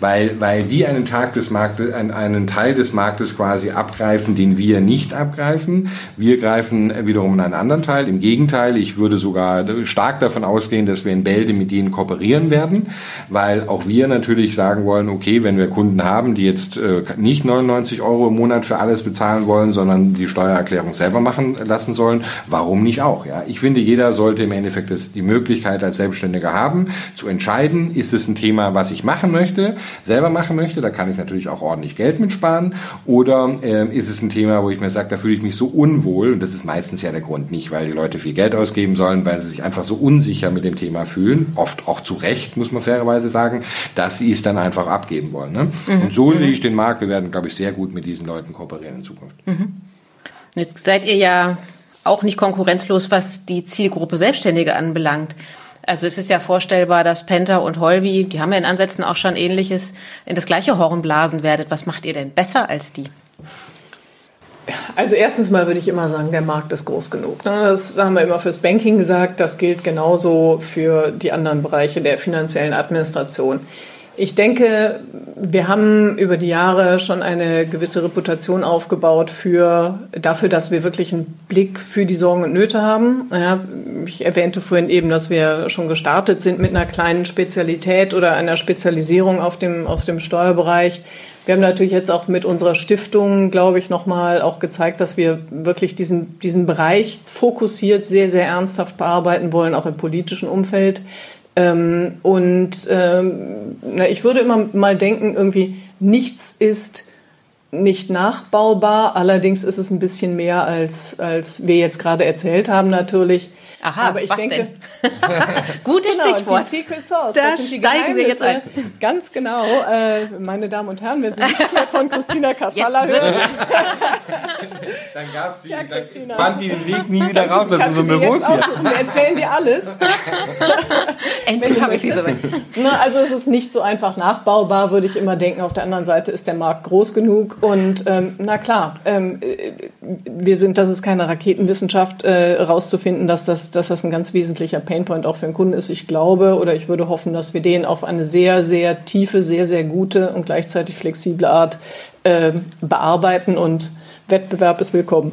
weil, weil die einen Tag des Marktes, einen, einen Teil des Marktes quasi abgreifen, den wir nicht abgreifen. Wir greifen wiederum einen anderen Teil. Im Gegenteil, ich würde sogar stark davon ausgehen, dass wir in Bälde mit denen kooperieren werden, weil auch wir natürlich sagen wollen, okay, wenn wir Kunden haben, die jetzt äh, nicht 99 Euro im Monat für alles bezahlen wollen, sondern die Steuererklärung selber machen lassen sollen, warum nicht auch? Ja, ich finde, jeder sollte im Endeffekt das, die Möglichkeit als Selbstständiger haben, zu entscheiden, ist es ein Thema, was ich machen möchte, selber machen möchte, da kann ich natürlich auch ordentlich Geld mitsparen, oder äh, ist es ein Thema, wo ich mir sage, da fühle ich mich so unwohl, und das ist meistens ja der Grund nicht, weil die Leute viel Geld ausgeben sollen, weil sie sich einfach so unsicher mit dem Thema fühlen, oft auch zu Recht, muss man fairerweise sagen, dass sie es dann einfach abgeben wollen. Ne? Mhm. Und so mhm. sehe ich den Markt. Wir werden, glaube ich, sehr gut mit diesen Leuten kooperieren in Zukunft. Mhm. Jetzt seid ihr ja auch nicht konkurrenzlos, was die Zielgruppe Selbstständige anbelangt. Also es ist ja vorstellbar, dass Penta und Holvi, die haben ja in Ansätzen auch schon ähnliches, in das gleiche Horn blasen werdet. Was macht ihr denn besser als die? Also erstens mal würde ich immer sagen, der Markt ist groß genug. Ne? Das haben wir immer fürs Banking gesagt, das gilt genauso für die anderen Bereiche der finanziellen Administration. Ich denke, wir haben über die Jahre schon eine gewisse Reputation aufgebaut für, dafür, dass wir wirklich einen Blick für die Sorgen und Nöte haben. Ja, ich erwähnte vorhin eben, dass wir schon gestartet sind mit einer kleinen Spezialität oder einer Spezialisierung auf dem, auf dem Steuerbereich. Wir haben natürlich jetzt auch mit unserer Stiftung, glaube ich, nochmal auch gezeigt, dass wir wirklich diesen, diesen Bereich fokussiert sehr, sehr ernsthaft bearbeiten wollen, auch im politischen Umfeld. Ähm, und ähm, na, ich würde immer mal denken, irgendwie nichts ist nicht nachbaubar. Allerdings ist es ein bisschen mehr als, als wir jetzt gerade erzählt haben natürlich. Aha, aber ich was denke, denn? Gutes genau, Stichwort. Die Secret Sauce. Da das sind die steigen wir jetzt ein. Ganz genau. Äh, meine Damen und Herren, wenn Sie nicht mehr von Christina Kassala hören. dann gab sie, ja, dann fand die den Weg nie wieder raus aus unserem Büro. Wir erzählen dir alles. Endlich habe ich sie so ne, Also es ist nicht so einfach nachbaubar, würde ich immer denken. Auf der anderen Seite ist der Markt groß genug und ähm, na klar, ähm, äh, wir sind, das ist keine Raketenwissenschaft, äh, rauszufinden, dass das dass das ein ganz wesentlicher Painpoint auch für den Kunden ist. Ich glaube oder ich würde hoffen, dass wir den auf eine sehr, sehr tiefe, sehr, sehr gute und gleichzeitig flexible Art äh, bearbeiten und Wettbewerb ist willkommen.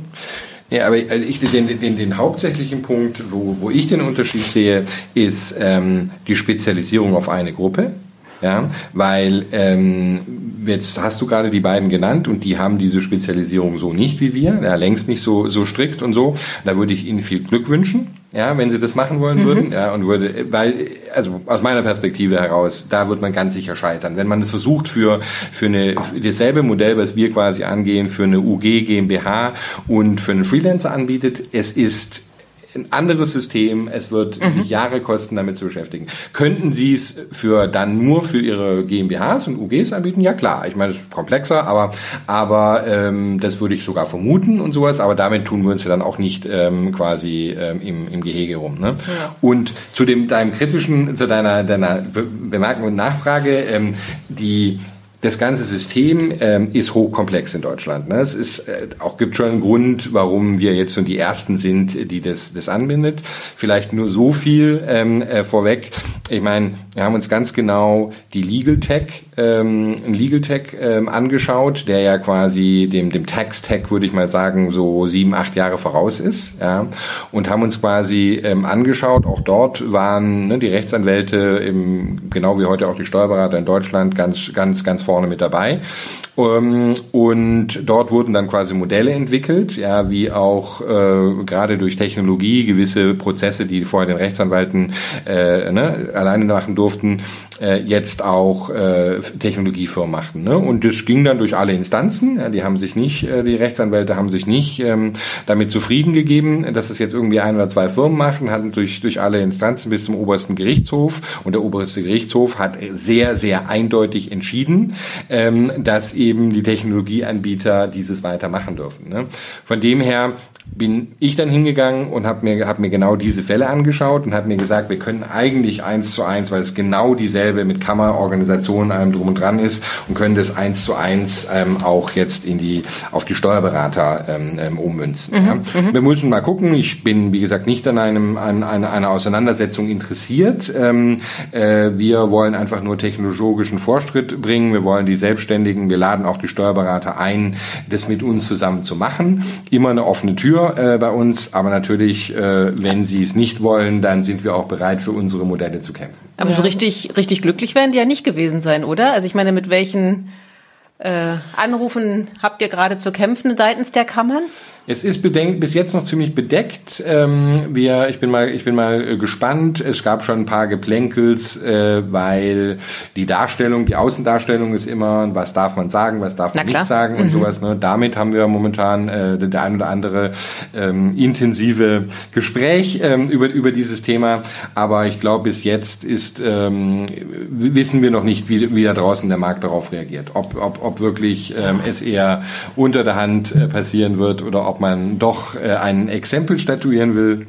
Ja, aber ich, den, den, den hauptsächlichen Punkt, wo, wo ich den Unterschied sehe, ist ähm, die Spezialisierung auf eine Gruppe. Ja, weil ähm, jetzt hast du gerade die beiden genannt und die haben diese Spezialisierung so nicht wie wir, ja, längst nicht so, so strikt und so. Da würde ich Ihnen viel Glück wünschen. Ja, wenn sie das machen wollen mhm. würden, ja, und würde, weil, also aus meiner Perspektive heraus, da wird man ganz sicher scheitern. Wenn man es versucht für, für eine, für dasselbe Modell, was wir quasi angehen, für eine UG, GmbH und für einen Freelancer anbietet, es ist ein anderes System, es wird mhm. Jahre kosten, damit zu beschäftigen. Könnten Sie es für dann nur für Ihre GmbHs und UGs anbieten? Ja klar, ich meine, es ist komplexer, aber, aber ähm, das würde ich sogar vermuten und sowas, aber damit tun wir uns ja dann auch nicht ähm, quasi ähm, im, im Gehege rum. Ne? Ja. Und zu dem deinem kritischen, zu deiner, deiner Bemerkung und Nachfrage, ähm, die das ganze System ähm, ist hochkomplex in Deutschland. Ne? Es ist äh, auch gibt schon einen Grund, warum wir jetzt schon die ersten sind, die das, das anbindet. Vielleicht nur so viel ähm, äh, vorweg. Ich meine, wir haben uns ganz genau die Legal Tech, ähm, Legal Tech ähm, angeschaut, der ja quasi dem dem Tax Tech würde ich mal sagen so sieben acht Jahre voraus ist, ja, und haben uns quasi ähm, angeschaut. Auch dort waren ne, die Rechtsanwälte, im, genau wie heute auch die Steuerberater in Deutschland, ganz ganz ganz vorne mit dabei. Ähm, und dort wurden dann quasi Modelle entwickelt, ja, wie auch äh, gerade durch Technologie gewisse Prozesse, die vorher den Rechtsanwalten äh, ne, alleine machen durften, äh, jetzt auch äh, Technologiefirmen machten. Ne? Und das ging dann durch alle Instanzen. Ja, die haben sich nicht, äh, die Rechtsanwälte haben sich nicht ähm, damit zufrieden gegeben, dass es jetzt irgendwie ein oder zwei Firmen machen, hatten durch, durch alle Instanzen bis zum obersten Gerichtshof. Und der oberste Gerichtshof hat sehr, sehr eindeutig entschieden, ähm, dass eben die Technologieanbieter dieses weitermachen dürfen. Ne? Von dem her bin ich dann hingegangen und habe mir, hab mir genau diese Fälle angeschaut und habe mir gesagt, wir können eigentlich eins zu eins, weil es genau dieselbe mit Kammerorganisationen allem drum und dran ist und können das eins zu eins ähm, auch jetzt in die auf die Steuerberater ähm, ähm, ummünzen. Mhm, ja. mhm. Wir müssen mal gucken. Ich bin wie gesagt nicht an einem an, an einer Auseinandersetzung interessiert. Ähm, äh, wir wollen einfach nur technologischen Fortschritt bringen. Wir wollen die Selbstständigen. Wir laden auch die Steuerberater ein, das mit uns zusammen zu machen. Immer eine offene Tür äh, bei uns, aber natürlich, äh, wenn sie es nicht wollen, dann sind wir auch bereit, für unsere Modelle zu kämpfen. Aber ja. so richtig, richtig glücklich werden die ja nicht gewesen sein, oder? Also ich meine, mit welchen äh, Anrufen habt ihr gerade zu kämpfen seitens der Kammern? Es ist bedenkt, bis jetzt noch ziemlich bedeckt. Ähm, wir, ich bin mal, ich bin mal äh, gespannt. Es gab schon ein paar Geplänkels, äh, weil die Darstellung, die Außendarstellung ist immer, was darf man sagen, was darf man nicht sagen und mhm. sowas. Ne? Damit haben wir momentan äh, der ein oder andere ähm, intensive Gespräch ähm, über über dieses Thema. Aber ich glaube, bis jetzt ist ähm, wissen wir noch nicht, wie, wie da draußen der Markt darauf reagiert. Ob ob, ob wirklich ähm, es eher unter der Hand äh, passieren wird oder ob ob man doch äh, ein Exempel statuieren will.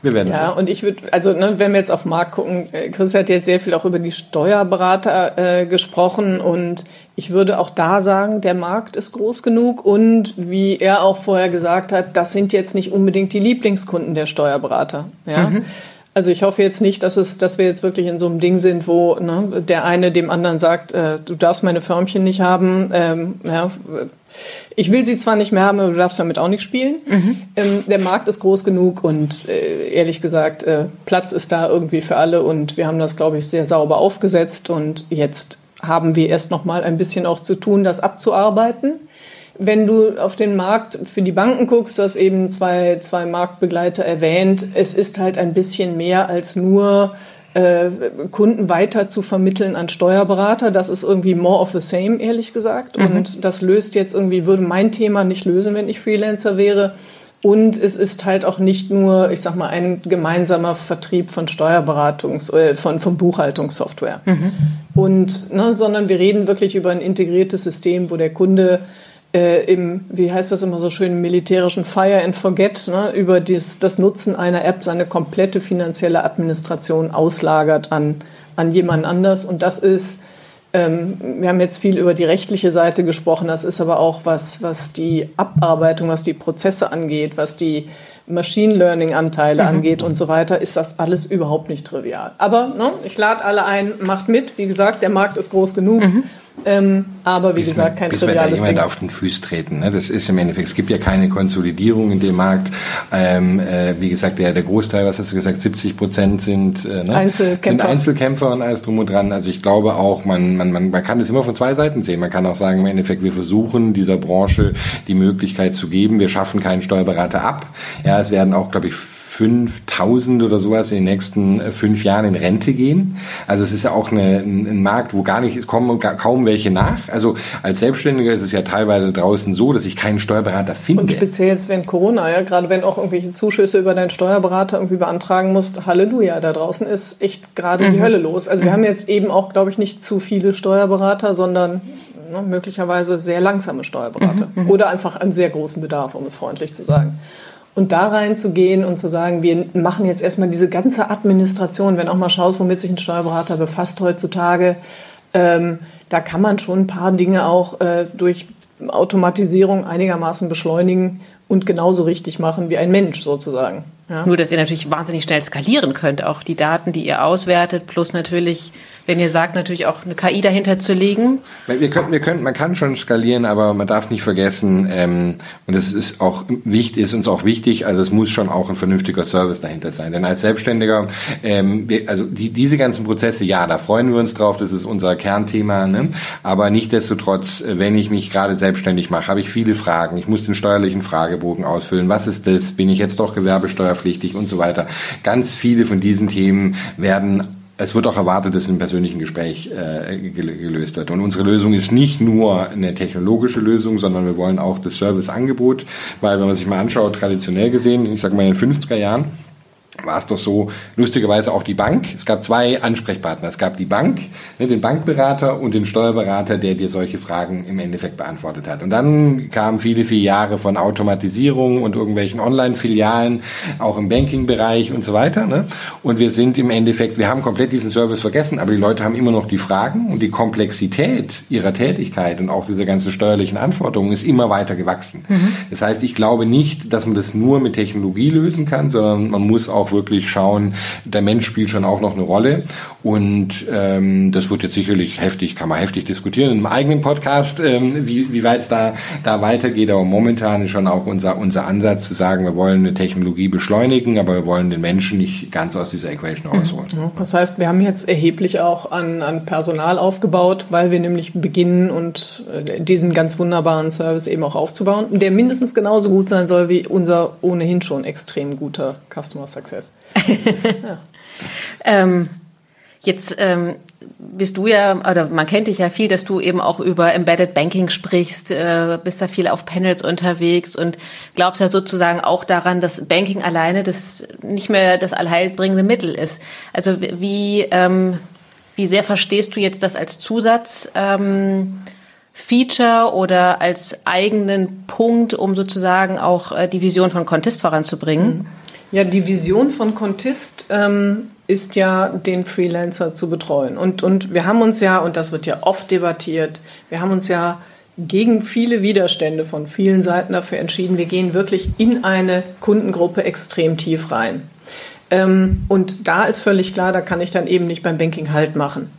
Wir werden ja, sehen. und ich würde, also ne, wenn wir jetzt auf Markt gucken, äh, Chris hat jetzt sehr viel auch über die Steuerberater äh, gesprochen und ich würde auch da sagen, der Markt ist groß genug und wie er auch vorher gesagt hat, das sind jetzt nicht unbedingt die Lieblingskunden der Steuerberater. Ja. Mhm. Also ich hoffe jetzt nicht, dass es, dass wir jetzt wirklich in so einem Ding sind, wo ne, der eine dem anderen sagt, äh, du darfst meine Förmchen nicht haben. Ähm, ja, ich will sie zwar nicht mehr haben, aber du darfst damit auch nicht spielen. Mhm. Ähm, der Markt ist groß genug und äh, ehrlich gesagt, äh, Platz ist da irgendwie für alle und wir haben das, glaube ich, sehr sauber aufgesetzt und jetzt haben wir erst noch mal ein bisschen auch zu tun, das abzuarbeiten. Wenn du auf den Markt für die Banken guckst, du hast eben zwei, zwei Marktbegleiter erwähnt, es ist halt ein bisschen mehr als nur äh, Kunden weiter zu vermitteln an Steuerberater. Das ist irgendwie more of the same, ehrlich gesagt. Mhm. Und das löst jetzt irgendwie, würde mein Thema nicht lösen, wenn ich Freelancer wäre. Und es ist halt auch nicht nur, ich sag mal, ein gemeinsamer Vertrieb von Steuerberatungs-, äh, von, von Buchhaltungssoftware. Mhm. Und, ne, sondern wir reden wirklich über ein integriertes System, wo der Kunde äh, im, wie heißt das immer so schön, im militärischen Fire and Forget, ne, über dies, das Nutzen einer App seine komplette finanzielle Administration auslagert an, an jemand anders. Und das ist, ähm, wir haben jetzt viel über die rechtliche Seite gesprochen, das ist aber auch was, was die Abarbeitung, was die Prozesse angeht, was die Machine Learning Anteile mhm. angeht und so weiter, ist das alles überhaupt nicht trivial. Aber ne, ich lade alle ein, macht mit. Wie gesagt, der Markt ist groß genug. Mhm. Ähm, aber wie bis gesagt, kein bis triviales wir da jemand auf den Fuß treten. Ne? Das ist im Endeffekt, es gibt ja keine Konsolidierung in dem Markt. Ähm, äh, wie gesagt, der, der Großteil, was hast du gesagt, 70 Prozent sind, äh, ne? Einzelkämpfer. sind Einzelkämpfer und alles drum und dran. Also ich glaube auch, man, man, man, man kann es immer von zwei Seiten sehen. Man kann auch sagen, im Endeffekt, wir versuchen dieser Branche die Möglichkeit zu geben, wir schaffen keinen Steuerberater ab. Ja, es werden auch, glaube ich, 5000 oder sowas in den nächsten äh, fünf Jahren in Rente gehen. Also es ist ja auch eine, ein, Markt, wo gar nicht, kommen kaum welche nach. Also als Selbstständiger ist es ja teilweise draußen so, dass ich keinen Steuerberater finde. Und speziell jetzt während Corona, ja, gerade wenn auch irgendwelche Zuschüsse über deinen Steuerberater irgendwie beantragen musst, Halleluja, da draußen ist echt gerade mhm. die Hölle los. Also wir haben jetzt eben auch, glaube ich, nicht zu viele Steuerberater, sondern ne, möglicherweise sehr langsame Steuerberater mhm, mhm. oder einfach einen sehr großen Bedarf, um es freundlich zu sagen. Und da reinzugehen und zu sagen, wir machen jetzt erstmal diese ganze Administration, wenn auch mal schaust, womit sich ein Steuerberater befasst heutzutage, ähm, da kann man schon ein paar Dinge auch äh, durch Automatisierung einigermaßen beschleunigen und genauso richtig machen wie ein Mensch sozusagen. Ja. Nur, dass ihr natürlich wahnsinnig schnell skalieren könnt, auch die Daten, die ihr auswertet, plus natürlich, wenn ihr sagt, natürlich auch eine KI dahinter zu legen. Wir können, wir können, man kann schon skalieren, aber man darf nicht vergessen, ähm, und das ist auch wichtig, ist uns auch wichtig, also es muss schon auch ein vernünftiger Service dahinter sein. Denn als Selbstständiger, ähm, wir, also die, diese ganzen Prozesse, ja, da freuen wir uns drauf, das ist unser Kernthema, ne? aber nichtdestotrotz, wenn ich mich gerade selbstständig mache, habe ich viele Fragen. Ich muss den steuerlichen Fragebogen ausfüllen. Was ist das? Bin ich jetzt doch Gewerbesteuer steuerpflichtig und so weiter. Ganz viele von diesen Themen werden es wird auch erwartet, dass im persönlichen Gespräch äh, gelöst wird. Und unsere Lösung ist nicht nur eine technologische Lösung, sondern wir wollen auch das Serviceangebot, weil wenn man sich mal anschaut, traditionell gesehen, ich sage mal in den 50er Jahren, war es doch so, lustigerweise auch die Bank. Es gab zwei Ansprechpartner. Es gab die Bank, ne, den Bankberater und den Steuerberater, der dir solche Fragen im Endeffekt beantwortet hat. Und dann kamen viele, viele Jahre von Automatisierung und irgendwelchen Online-Filialen, auch im Banking-Bereich und so weiter. Ne? Und wir sind im Endeffekt, wir haben komplett diesen Service vergessen, aber die Leute haben immer noch die Fragen und die Komplexität ihrer Tätigkeit und auch dieser ganzen steuerlichen Anforderungen ist immer weiter gewachsen. Mhm. Das heißt, ich glaube nicht, dass man das nur mit Technologie lösen kann, sondern man muss auch auch wirklich schauen, der Mensch spielt schon auch noch eine Rolle. Und ähm, das wird jetzt sicherlich heftig, kann man heftig diskutieren im eigenen Podcast, ähm, wie, wie weit es da, da weitergeht. Aber momentan ist schon auch unser, unser Ansatz zu sagen, wir wollen eine Technologie beschleunigen, aber wir wollen den Menschen nicht ganz aus dieser Equation mhm. rausholen. Das heißt, wir haben jetzt erheblich auch an, an Personal aufgebaut, weil wir nämlich beginnen und äh, diesen ganz wunderbaren Service eben auch aufzubauen, der mindestens genauso gut sein soll wie unser ohnehin schon extrem guter Customer Success. Prozess. ja. ähm, jetzt ähm, bist du ja, oder man kennt dich ja viel, dass du eben auch über Embedded Banking sprichst, äh, bist da viel auf Panels unterwegs und glaubst ja sozusagen auch daran, dass Banking alleine das nicht mehr das allheilbringende Mittel ist. Also wie, ähm, wie sehr verstehst du jetzt das als Zusatz? Ähm, Feature oder als eigenen Punkt, um sozusagen auch äh, die Vision von Contest voranzubringen? Mhm. Ja, die Vision von Contist ähm, ist ja, den Freelancer zu betreuen. Und, und wir haben uns ja, und das wird ja oft debattiert, wir haben uns ja gegen viele Widerstände von vielen Seiten dafür entschieden, wir gehen wirklich in eine Kundengruppe extrem tief rein. Ähm, und da ist völlig klar, da kann ich dann eben nicht beim Banking Halt machen.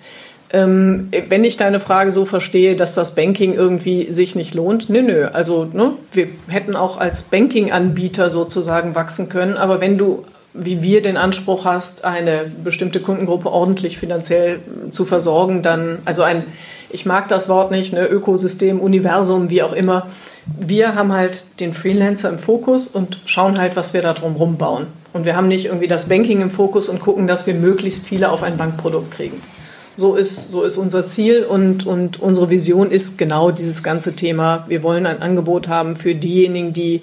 Ähm, wenn ich deine Frage so verstehe, dass das Banking irgendwie sich nicht lohnt, nö, nö. Also ne, wir hätten auch als Banking-Anbieter sozusagen wachsen können. Aber wenn du, wie wir, den Anspruch hast, eine bestimmte Kundengruppe ordentlich finanziell zu versorgen, dann, also ein, ich mag das Wort nicht, ne, Ökosystem, Universum, wie auch immer. Wir haben halt den Freelancer im Fokus und schauen halt, was wir da drum bauen. Und wir haben nicht irgendwie das Banking im Fokus und gucken, dass wir möglichst viele auf ein Bankprodukt kriegen. So ist, so ist unser Ziel und, und unsere Vision ist genau dieses ganze Thema. Wir wollen ein Angebot haben für diejenigen, die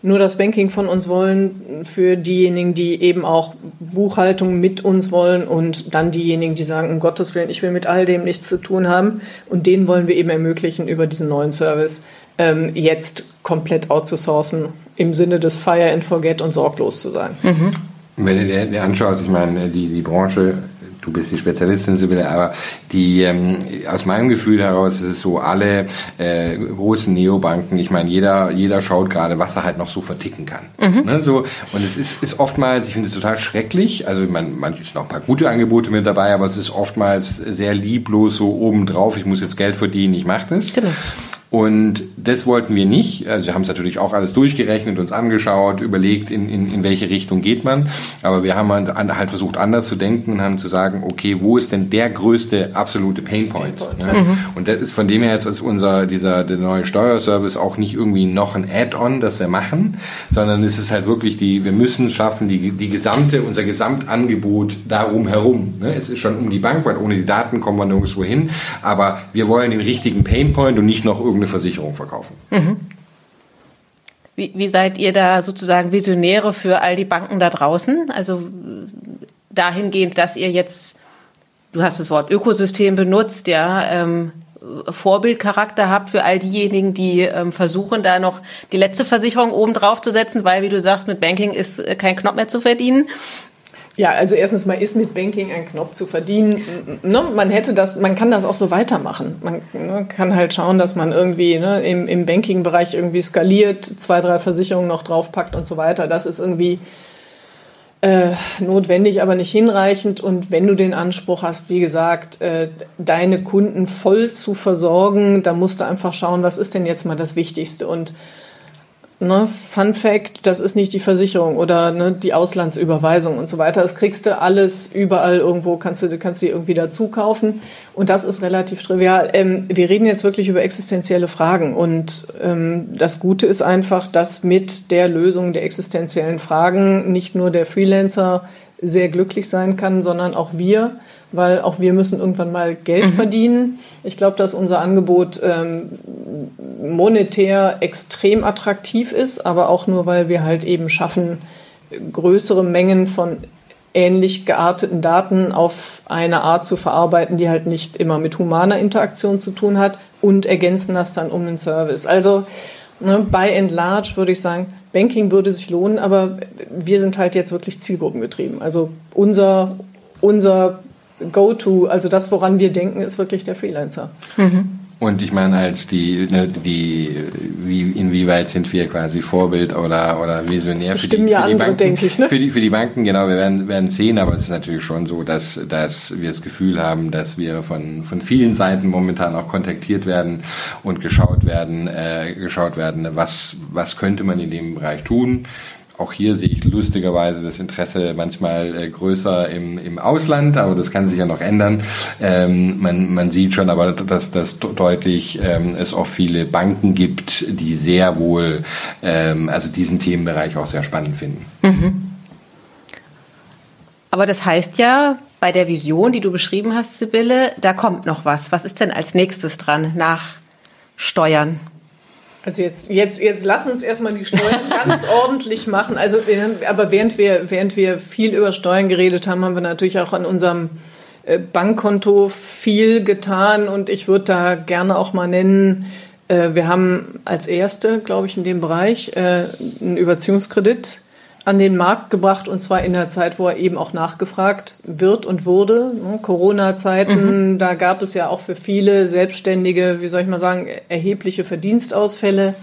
nur das Banking von uns wollen, für diejenigen, die eben auch Buchhaltung mit uns wollen und dann diejenigen, die sagen, um Gottes Willen, ich will mit all dem nichts zu tun haben. Und denen wollen wir eben ermöglichen, über diesen neuen Service ähm, jetzt komplett outzusourcen, im Sinne des Fire and Forget und sorglos zu sein. Mhm. Wenn du dir anschaust, ich meine, die, die Branche du bist die Spezialistin, Sibylle, aber die ähm, aus meinem Gefühl heraus ist es so, alle äh, großen Neobanken, ich meine, jeder, jeder schaut gerade, was er halt noch so verticken kann. Mhm. Ne, so, und es ist, ist oftmals, ich finde es total schrecklich, also man, man ist noch ein paar gute Angebote mit dabei, aber es ist oftmals sehr lieblos so obendrauf, ich muss jetzt Geld verdienen, ich mache das. Genau. Und das wollten wir nicht. Also wir haben es natürlich auch alles durchgerechnet, uns angeschaut, überlegt, in, in, in welche Richtung geht man. Aber wir haben halt, halt versucht, anders zu denken und haben zu sagen, okay, wo ist denn der größte absolute Painpoint? Pain ne? mhm. Und das ist von dem her jetzt als unser, dieser, der neue Steuerservice auch nicht irgendwie noch ein Add-on, das wir machen, sondern es ist halt wirklich die, wir müssen schaffen, die, die gesamte, unser Gesamtangebot darum herum. Ne? Es ist schon um die Bank, weil ohne die Daten kommen wir nirgendwo hin. Aber wir wollen den richtigen Painpoint und nicht noch irgendeine eine Versicherung verkaufen. Mhm. Wie, wie seid ihr da sozusagen Visionäre für all die Banken da draußen? Also dahingehend, dass ihr jetzt, du hast das Wort Ökosystem benutzt, ja, ähm, Vorbildcharakter habt für all diejenigen, die ähm, versuchen, da noch die letzte Versicherung oben drauf zu setzen, weil, wie du sagst, mit Banking ist äh, kein Knopf mehr zu verdienen. Ja, also erstens mal ist mit Banking ein Knopf zu verdienen. Ne, man hätte das, man kann das auch so weitermachen. Man ne, kann halt schauen, dass man irgendwie ne, im, im Banking-Bereich irgendwie skaliert, zwei, drei Versicherungen noch draufpackt und so weiter. Das ist irgendwie äh, notwendig, aber nicht hinreichend. Und wenn du den Anspruch hast, wie gesagt, äh, deine Kunden voll zu versorgen, da musst du einfach schauen, was ist denn jetzt mal das Wichtigste und Ne, Fun Fact, das ist nicht die Versicherung oder ne, die Auslandsüberweisung und so weiter. Das kriegst du alles überall irgendwo, kannst du kannst du irgendwie dazu kaufen. Und das ist relativ trivial. Ähm, wir reden jetzt wirklich über existenzielle Fragen. Und ähm, das Gute ist einfach, dass mit der Lösung der existenziellen Fragen nicht nur der Freelancer sehr glücklich sein kann, sondern auch wir weil auch wir müssen irgendwann mal Geld mhm. verdienen. Ich glaube, dass unser Angebot ähm, monetär extrem attraktiv ist, aber auch nur, weil wir halt eben schaffen, größere Mengen von ähnlich gearteten Daten auf eine Art zu verarbeiten, die halt nicht immer mit humaner Interaktion zu tun hat und ergänzen das dann um einen Service. Also ne, by and large würde ich sagen, Banking würde sich lohnen, aber wir sind halt jetzt wirklich zielgruppengetrieben. Also unser, unser Go-To, also das, woran wir denken, ist wirklich der Freelancer. Mhm. Und ich meine, als die, ne, die, wie, inwieweit sind wir quasi Vorbild oder, oder Visionär für die, für ja die andere, Banken? Ich, ne? für, die, für die Banken, genau, wir werden, werden sehen, aber es ist natürlich schon so, dass, dass wir das Gefühl haben, dass wir von, von vielen Seiten momentan auch kontaktiert werden und geschaut werden, äh, geschaut werden, was, was könnte man in dem Bereich tun auch hier sehe ich lustigerweise das Interesse manchmal äh, größer im, im Ausland, aber das kann sich ja noch ändern. Ähm, man, man sieht schon aber, dass das deutlich ähm, es auch viele Banken gibt, die sehr wohl ähm, also diesen Themenbereich auch sehr spannend finden. Mhm. Aber das heißt ja, bei der Vision, die du beschrieben hast, Sibylle, da kommt noch was. Was ist denn als nächstes dran nach Steuern? Also jetzt, jetzt, jetzt lass uns erstmal die Steuern ganz ordentlich machen. Also, aber während wir, während wir viel über Steuern geredet haben, haben wir natürlich auch an unserem äh, Bankkonto viel getan und ich würde da gerne auch mal nennen, äh, wir haben als erste, glaube ich, in dem Bereich äh, einen Überziehungskredit an den Markt gebracht und zwar in der Zeit, wo er eben auch nachgefragt wird und wurde. Ne, Corona-Zeiten, mhm. da gab es ja auch für viele Selbstständige, wie soll ich mal sagen, erhebliche Verdienstausfälle.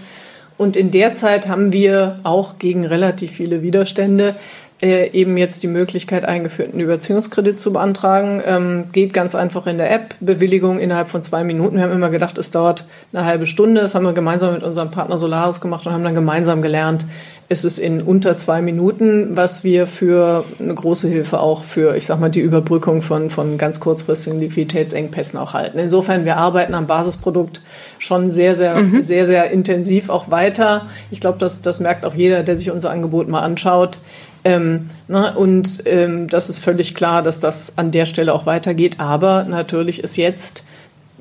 Und in der Zeit haben wir auch gegen relativ viele Widerstände äh, eben jetzt die Möglichkeit eingeführt, einen Überziehungskredit zu beantragen. Ähm, geht ganz einfach in der App, Bewilligung innerhalb von zwei Minuten. Wir haben immer gedacht, es dauert eine halbe Stunde. Das haben wir gemeinsam mit unserem Partner Solaris gemacht und haben dann gemeinsam gelernt, ist es in unter zwei Minuten, was wir für eine große Hilfe auch für, ich sag mal, die Überbrückung von, von ganz kurzfristigen Liquiditätsengpässen auch halten. Insofern, wir arbeiten am Basisprodukt schon sehr, sehr, mhm. sehr, sehr intensiv auch weiter. Ich glaube, das, das merkt auch jeder, der sich unser Angebot mal anschaut. Ähm, ne, und ähm, das ist völlig klar, dass das an der Stelle auch weitergeht. Aber natürlich ist jetzt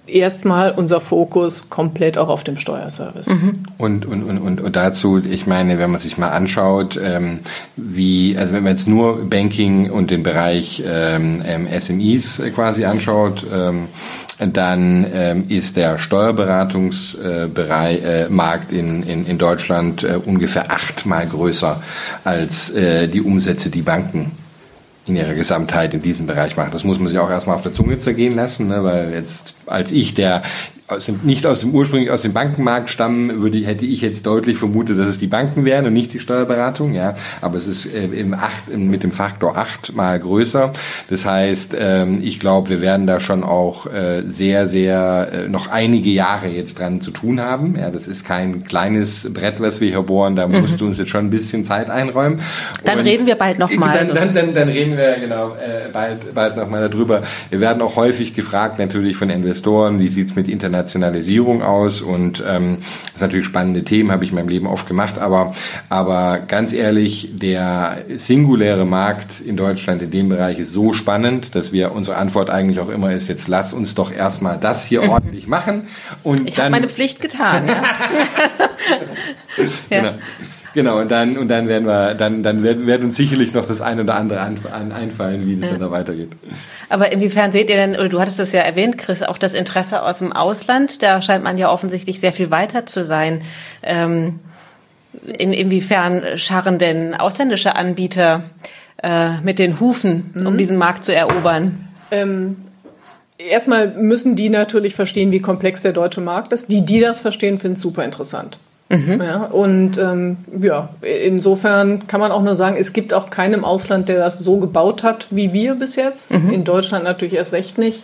erstmal unser Fokus komplett auch auf dem Steuerservice. Mhm. Und, und, und, und dazu, ich meine, wenn man sich mal anschaut, ähm, wie, also wenn man jetzt nur Banking und den Bereich ähm, ähm SMEs quasi anschaut, ähm, dann ähm, ist der Steuerberatungsmarkt äh, äh, in, in, in Deutschland äh, ungefähr achtmal größer als äh, die Umsätze, die Banken in ihrer Gesamtheit in diesem Bereich machen. Das muss man sich auch erstmal auf der Zunge zergehen lassen, ne, weil jetzt als ich, der aus dem, nicht aus dem ursprünglich aus dem Bankenmarkt stammen, würde, hätte ich jetzt deutlich vermutet, dass es die Banken wären und nicht die Steuerberatung. Ja, aber es ist äh, im acht, mit dem Faktor acht mal größer. Das heißt, ähm, ich glaube, wir werden da schon auch äh, sehr, sehr äh, noch einige Jahre jetzt dran zu tun haben. Ja, das ist kein kleines Brett, was wir hier bohren. Da musst mhm. du uns jetzt schon ein bisschen Zeit einräumen. Dann und reden wir bald nochmal. Dann, dann, dann, dann reden wir genau äh, bald, bald nochmal darüber. Wir werden auch häufig gefragt natürlich von Investoren, wie sieht's mit Internationalisierung aus und ähm, das ist natürlich spannende Themen, habe ich in meinem Leben oft gemacht, aber, aber ganz ehrlich, der singuläre Markt in Deutschland in dem Bereich ist so spannend, dass wir unsere Antwort eigentlich auch immer ist, jetzt lass uns doch erstmal das hier ordentlich machen und ich habe meine Pflicht getan. ja. ja. Genau. Genau, und dann, und dann werden wir, dann, dann werden, werden uns sicherlich noch das ein oder andere einfallen, wie das ja. dann da weitergeht. Aber inwiefern seht ihr denn, oder du hattest es ja erwähnt, Chris, auch das Interesse aus dem Ausland? Da scheint man ja offensichtlich sehr viel weiter zu sein. Ähm, in, inwiefern scharren denn ausländische Anbieter äh, mit den Hufen, mhm. um diesen Markt zu erobern? Ähm, erstmal müssen die natürlich verstehen, wie komplex der deutsche Markt ist. Die, die das verstehen, finden es super interessant. Mhm. Ja, und ähm, ja, insofern kann man auch nur sagen, es gibt auch keinen im Ausland, der das so gebaut hat wie wir bis jetzt. Mhm. In Deutschland natürlich erst recht nicht.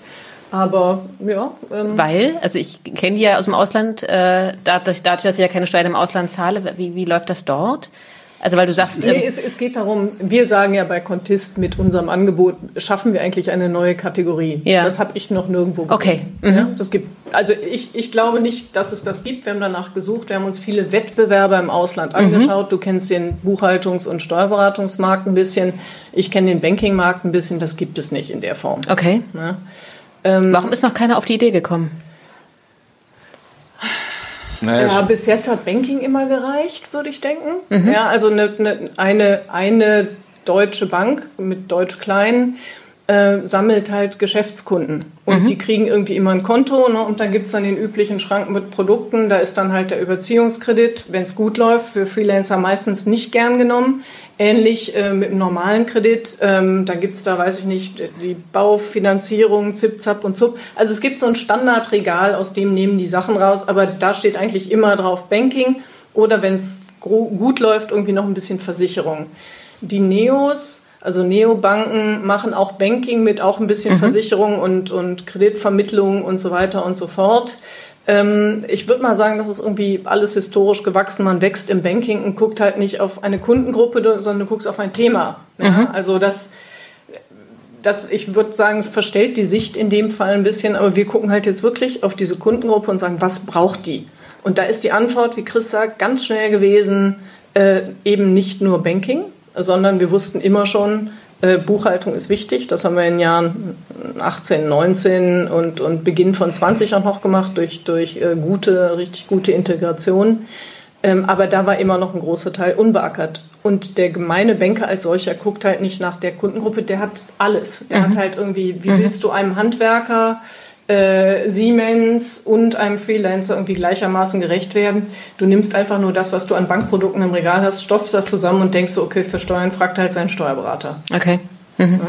Aber ja. Ähm, Weil, also ich kenne die ja aus dem Ausland, äh, dadurch, dadurch, dass ich ja keine Steuern im Ausland zahle, wie, wie läuft das dort? Also weil du sagst. Nee, ähm, es, es geht darum, wir sagen ja bei Contist mit unserem Angebot schaffen wir eigentlich eine neue Kategorie. Ja. Das habe ich noch nirgendwo gesehen. Okay. Mhm. Ja, das gibt, also ich, ich glaube nicht, dass es das gibt. Wir haben danach gesucht, wir haben uns viele Wettbewerber im Ausland mhm. angeschaut. Du kennst den Buchhaltungs- und Steuerberatungsmarkt ein bisschen. Ich kenne den Bankingmarkt ein bisschen. Das gibt es nicht in der Form. Okay. Ja. Ähm, Warum ist noch keiner auf die Idee gekommen? Naja, ja, bis jetzt hat Banking immer gereicht, würde ich denken. Mhm. Ja, also eine, eine, eine deutsche Bank mit Deutsch Klein äh, sammelt halt Geschäftskunden. Und mhm. die kriegen irgendwie immer ein Konto ne? und dann gibt's dann den üblichen Schrank mit Produkten. Da ist dann halt der Überziehungskredit, wenn es gut läuft, für Freelancer meistens nicht gern genommen. Ähnlich äh, mit dem normalen Kredit. Ähm, da gibt's da, weiß ich nicht, die Baufinanzierung, Zip, Zap und Zup. Also es gibt so ein Standardregal, aus dem nehmen die Sachen raus, aber da steht eigentlich immer drauf Banking oder wenn es gut läuft, irgendwie noch ein bisschen Versicherung. Die Neos also Neobanken machen auch Banking mit, auch ein bisschen mhm. Versicherung und, und Kreditvermittlung und so weiter und so fort. Ähm, ich würde mal sagen, das ist irgendwie alles historisch gewachsen. Man wächst im Banking und guckt halt nicht auf eine Kundengruppe, sondern du guckst auf ein Thema. Ja? Mhm. Also das, das, ich würde sagen, verstellt die Sicht in dem Fall ein bisschen, aber wir gucken halt jetzt wirklich auf diese Kundengruppe und sagen, was braucht die? Und da ist die Antwort, wie Chris sagt, ganz schnell gewesen, äh, eben nicht nur Banking, sondern wir wussten immer schon, Buchhaltung ist wichtig. Das haben wir in den Jahren 18, 19 und, und Beginn von 20 auch noch gemacht durch, durch äh, gute, richtig gute Integration. Ähm, aber da war immer noch ein großer Teil unbeackert. Und der gemeine Banker als solcher guckt halt nicht nach der Kundengruppe, der hat alles. Der mhm. hat halt irgendwie, wie mhm. willst du einem Handwerker äh, Siemens und einem Freelancer irgendwie gleichermaßen gerecht werden. Du nimmst einfach nur das, was du an Bankprodukten im Regal hast, stopfst das zusammen und denkst so, okay, für Steuern fragt halt seinen Steuerberater. Okay. Mhm. Ja?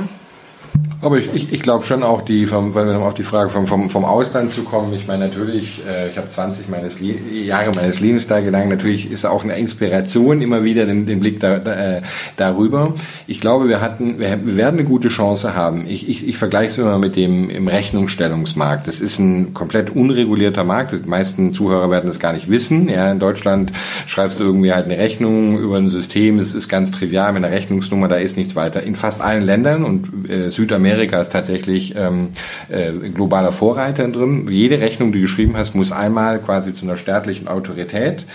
Aber ich, ich, ich glaube schon auch, die, vom, weil auf die Frage vom, vom, vom Ausland zu kommen, ich meine natürlich, äh, ich habe 20 meines Le Jahre meines Lebens da gelangt, natürlich ist auch eine Inspiration immer wieder den, den Blick da, da, äh, darüber. Ich glaube, wir hatten, wir, wir werden eine gute Chance haben. Ich, ich, ich vergleiche es immer mit dem im Rechnungsstellungsmarkt. Das ist ein komplett unregulierter Markt. Die meisten Zuhörer werden das gar nicht wissen. Ja, in Deutschland schreibst du irgendwie halt eine Rechnung über ein System. Es ist ganz trivial mit einer Rechnungsnummer, da ist nichts weiter. In fast allen Ländern und äh, Südamerika Amerika ist tatsächlich ähm, äh, globaler Vorreiter drin. Jede Rechnung, die du geschrieben hast, muss einmal quasi zu einer staatlichen Autorität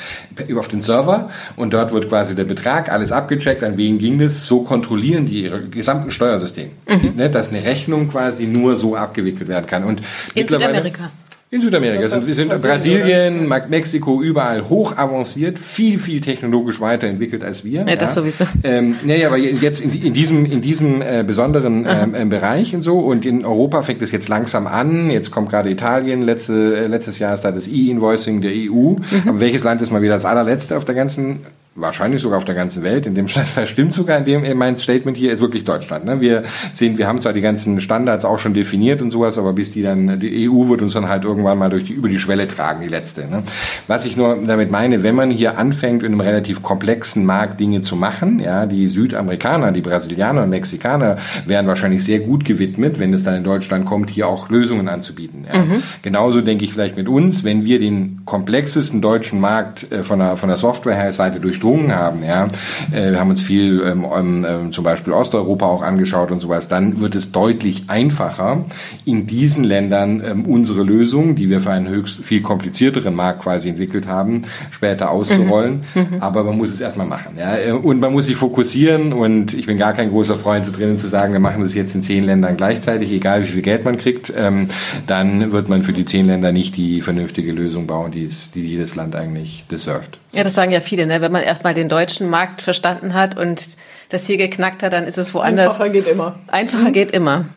auf den Server und dort wird quasi der Betrag, alles abgecheckt, an wen ging das. So kontrollieren die ihre gesamten Steuersystem, mhm. ne, dass eine Rechnung quasi nur so abgewickelt werden kann. Und In Südamerika. In Südamerika. Also wir sind Brasilien, Brasilien Mexiko, überall hoch avanciert, viel, viel technologisch weiterentwickelt als wir. Ja, ja. das sowieso. Ähm, nee, aber jetzt in, in diesem, in diesem äh, besonderen ähm, äh, Bereich und so. Und in Europa fängt es jetzt langsam an. Jetzt kommt gerade Italien. Letzte, äh, letztes Jahr ist da das E-Invoicing der EU. Mhm. Aber welches Land ist mal wieder das allerletzte auf der ganzen wahrscheinlich sogar auf der ganzen Welt. In dem Fall stimmt sogar in dem mein Statement hier ist wirklich Deutschland. Ne? Wir sehen, wir haben zwar die ganzen Standards auch schon definiert und sowas, aber bis die dann die EU wird uns dann halt irgendwann mal durch die über die Schwelle tragen, die letzte. Ne? Was ich nur damit meine, wenn man hier anfängt in einem relativ komplexen Markt Dinge zu machen, ja, die Südamerikaner, die Brasilianer und Mexikaner wären wahrscheinlich sehr gut gewidmet, wenn es dann in Deutschland kommt, hier auch Lösungen anzubieten. Ja? Mhm. Genauso denke ich vielleicht mit uns, wenn wir den komplexesten deutschen Markt äh, von der von der Software-Seite durch durchdrungen haben, ja, äh, wir haben uns viel ähm, ähm, ähm, zum Beispiel Osteuropa auch angeschaut und sowas, dann wird es deutlich einfacher, in diesen Ländern ähm, unsere Lösung, die wir für einen höchst viel komplizierteren Markt quasi entwickelt haben, später auszurollen. Mhm. mhm. Aber man muss es erstmal machen, ja, äh, und man muss sich fokussieren und ich bin gar kein großer Freund drinnen zu sagen, wir machen das jetzt in zehn Ländern gleichzeitig, egal wie viel Geld man kriegt, ähm, dann wird man für die zehn Länder nicht die vernünftige Lösung bauen, die, es, die jedes Land eigentlich deserved. Ja, das sagen ja viele, ne? wenn man erstmal den deutschen Markt verstanden hat und das hier geknackt hat, dann ist es woanders. Einfacher geht immer. Einfacher mhm. geht immer.